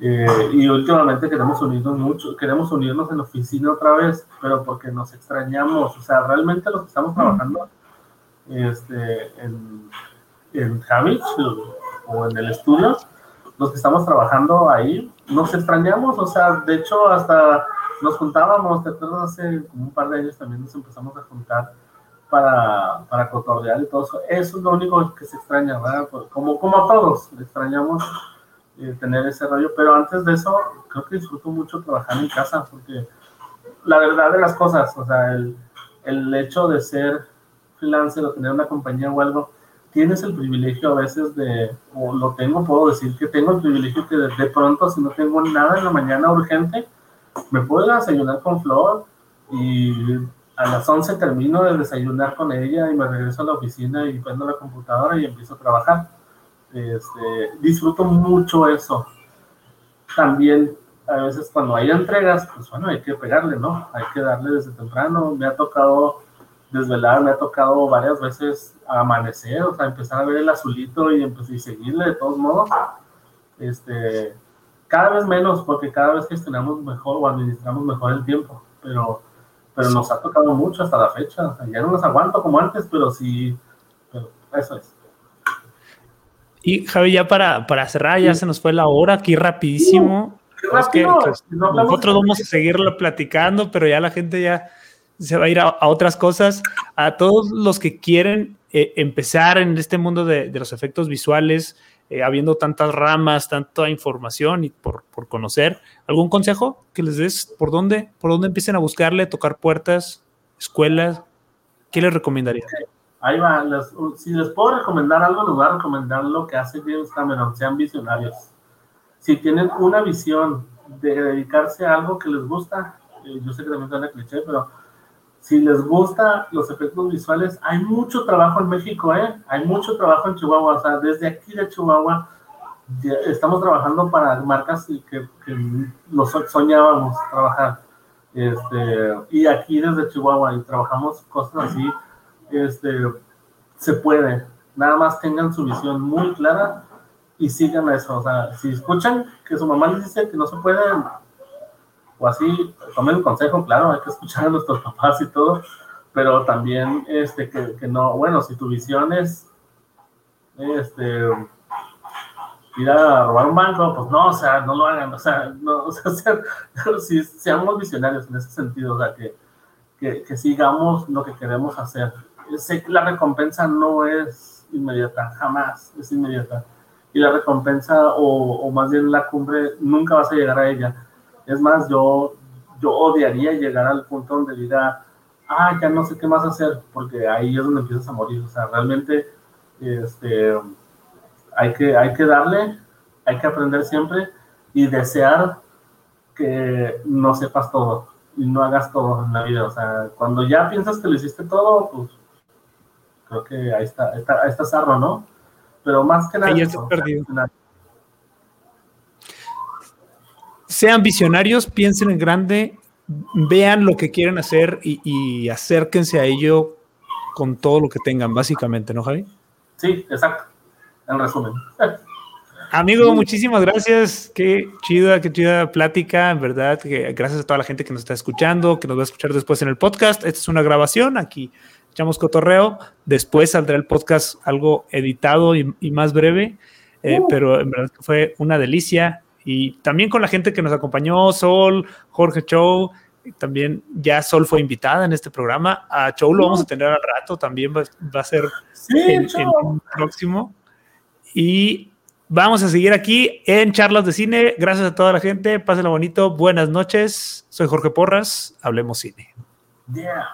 Eh, y últimamente queremos unirnos mucho, queremos unirnos en la oficina otra vez, pero porque nos extrañamos, o sea, realmente los que estamos trabajando este, en, en Javich o en el estudio, los que estamos trabajando ahí, nos extrañamos, o sea, de hecho hasta nos juntábamos, te acuerdas, hace como un par de años también nos empezamos a juntar para, para cotorrear y todo eso. Eso es lo único que se extraña, ¿verdad? Como, como a todos, extrañamos tener ese rollo, pero antes de eso, creo que disfruto mucho trabajar en casa, porque la verdad de las cosas, o sea, el, el hecho de ser freelancer o tener una compañía o algo, tienes el privilegio a veces de, o lo tengo, puedo decir que tengo el privilegio que de, de pronto, si no tengo nada en la mañana urgente, me puedo desayunar con Flor y a las 11 termino de desayunar con ella y me regreso a la oficina y prendo la computadora y empiezo a trabajar. Este, disfruto mucho eso. También a veces cuando hay entregas, pues bueno, hay que pegarle, ¿no? Hay que darle desde temprano. Me ha tocado desvelar, me ha tocado varias veces amanecer, o sea, empezar a ver el azulito y, empezar y seguirle de todos modos. Este, cada vez menos, porque cada vez gestionamos mejor o administramos mejor el tiempo, pero, pero nos ha tocado mucho hasta la fecha. ya no nos aguanto como antes, pero sí, pero eso es. Y Javi, ya para, para cerrar, ya se nos fue la hora aquí rapidísimo. que, pues, nosotros vamos a seguirlo platicando, pero ya la gente ya se va a ir a, otras cosas. A todos los que quieren eh, empezar en este mundo de, de los efectos visuales, eh, habiendo tantas ramas, tanta información y por, por, conocer. ¿Algún consejo que les des? ¿Por dónde? ¿Por dónde empiecen a buscarle, tocar puertas, escuelas? ¿Qué les recomendaría? Ahí va. si les puedo recomendar algo, les voy a recomendar lo que hace James Cameron. Sean visionarios. Si tienen una visión de dedicarse a algo que les gusta, eh, yo sé que también suena cliché, pero si les gusta los efectos visuales, hay mucho trabajo en México, ¿eh? Hay mucho trabajo en Chihuahua, o sea, desde aquí de Chihuahua estamos trabajando para marcas que, que los soñábamos trabajar. Este, y aquí desde Chihuahua y trabajamos cosas así, este, se puede. Nada más tengan su visión muy clara y sigan eso. O sea, si escuchan que su mamá les dice que no se puede, o así, tomen el consejo, claro, hay que escuchar a nuestros papás y todo, pero también este, que, que no, bueno, si tu visión es este, ir a robar un banco, pues no, o sea, no lo hagan, o sea, no, o sea, si, seamos visionarios en ese sentido, o sea, que, que, que sigamos lo que queremos hacer. Sé que la recompensa no es inmediata, jamás es inmediata. Y la recompensa, o, o más bien la cumbre, nunca vas a llegar a ella es más, yo, yo odiaría llegar al punto donde diga, ah, ya no sé qué más hacer, porque ahí es donde empiezas a morir. O sea, realmente, este, hay que, hay que darle, hay que aprender siempre y desear que no sepas todo y no hagas todo en la vida. O sea, cuando ya piensas que lo hiciste todo, pues creo que ahí está, ahí está, ahí está Sarro, ¿no? Pero más que nada. perdido. Sean visionarios, piensen en grande, vean lo que quieren hacer y, y, acérquense a ello con todo lo que tengan, básicamente, ¿no, Javi? Sí, exacto. En resumen. Amigo, muchísimas gracias. Qué chida, qué chida plática, en verdad. Que gracias a toda la gente que nos está escuchando, que nos va a escuchar después en el podcast. Esta es una grabación, aquí echamos cotorreo. Después saldrá el podcast algo editado y, más breve, eh, uh. pero en verdad fue una delicia. Y también con la gente que nos acompañó, Sol, Jorge Chow, también ya Sol fue invitada en este programa. A Chow lo vamos a uh. tener al rato, también va, a ser el próximo. Y Vamos a seguir aquí en charlas de cine. Gracias a toda la gente. Pásenlo bonito. Buenas noches. Soy Jorge Porras. Hablemos cine. Yeah.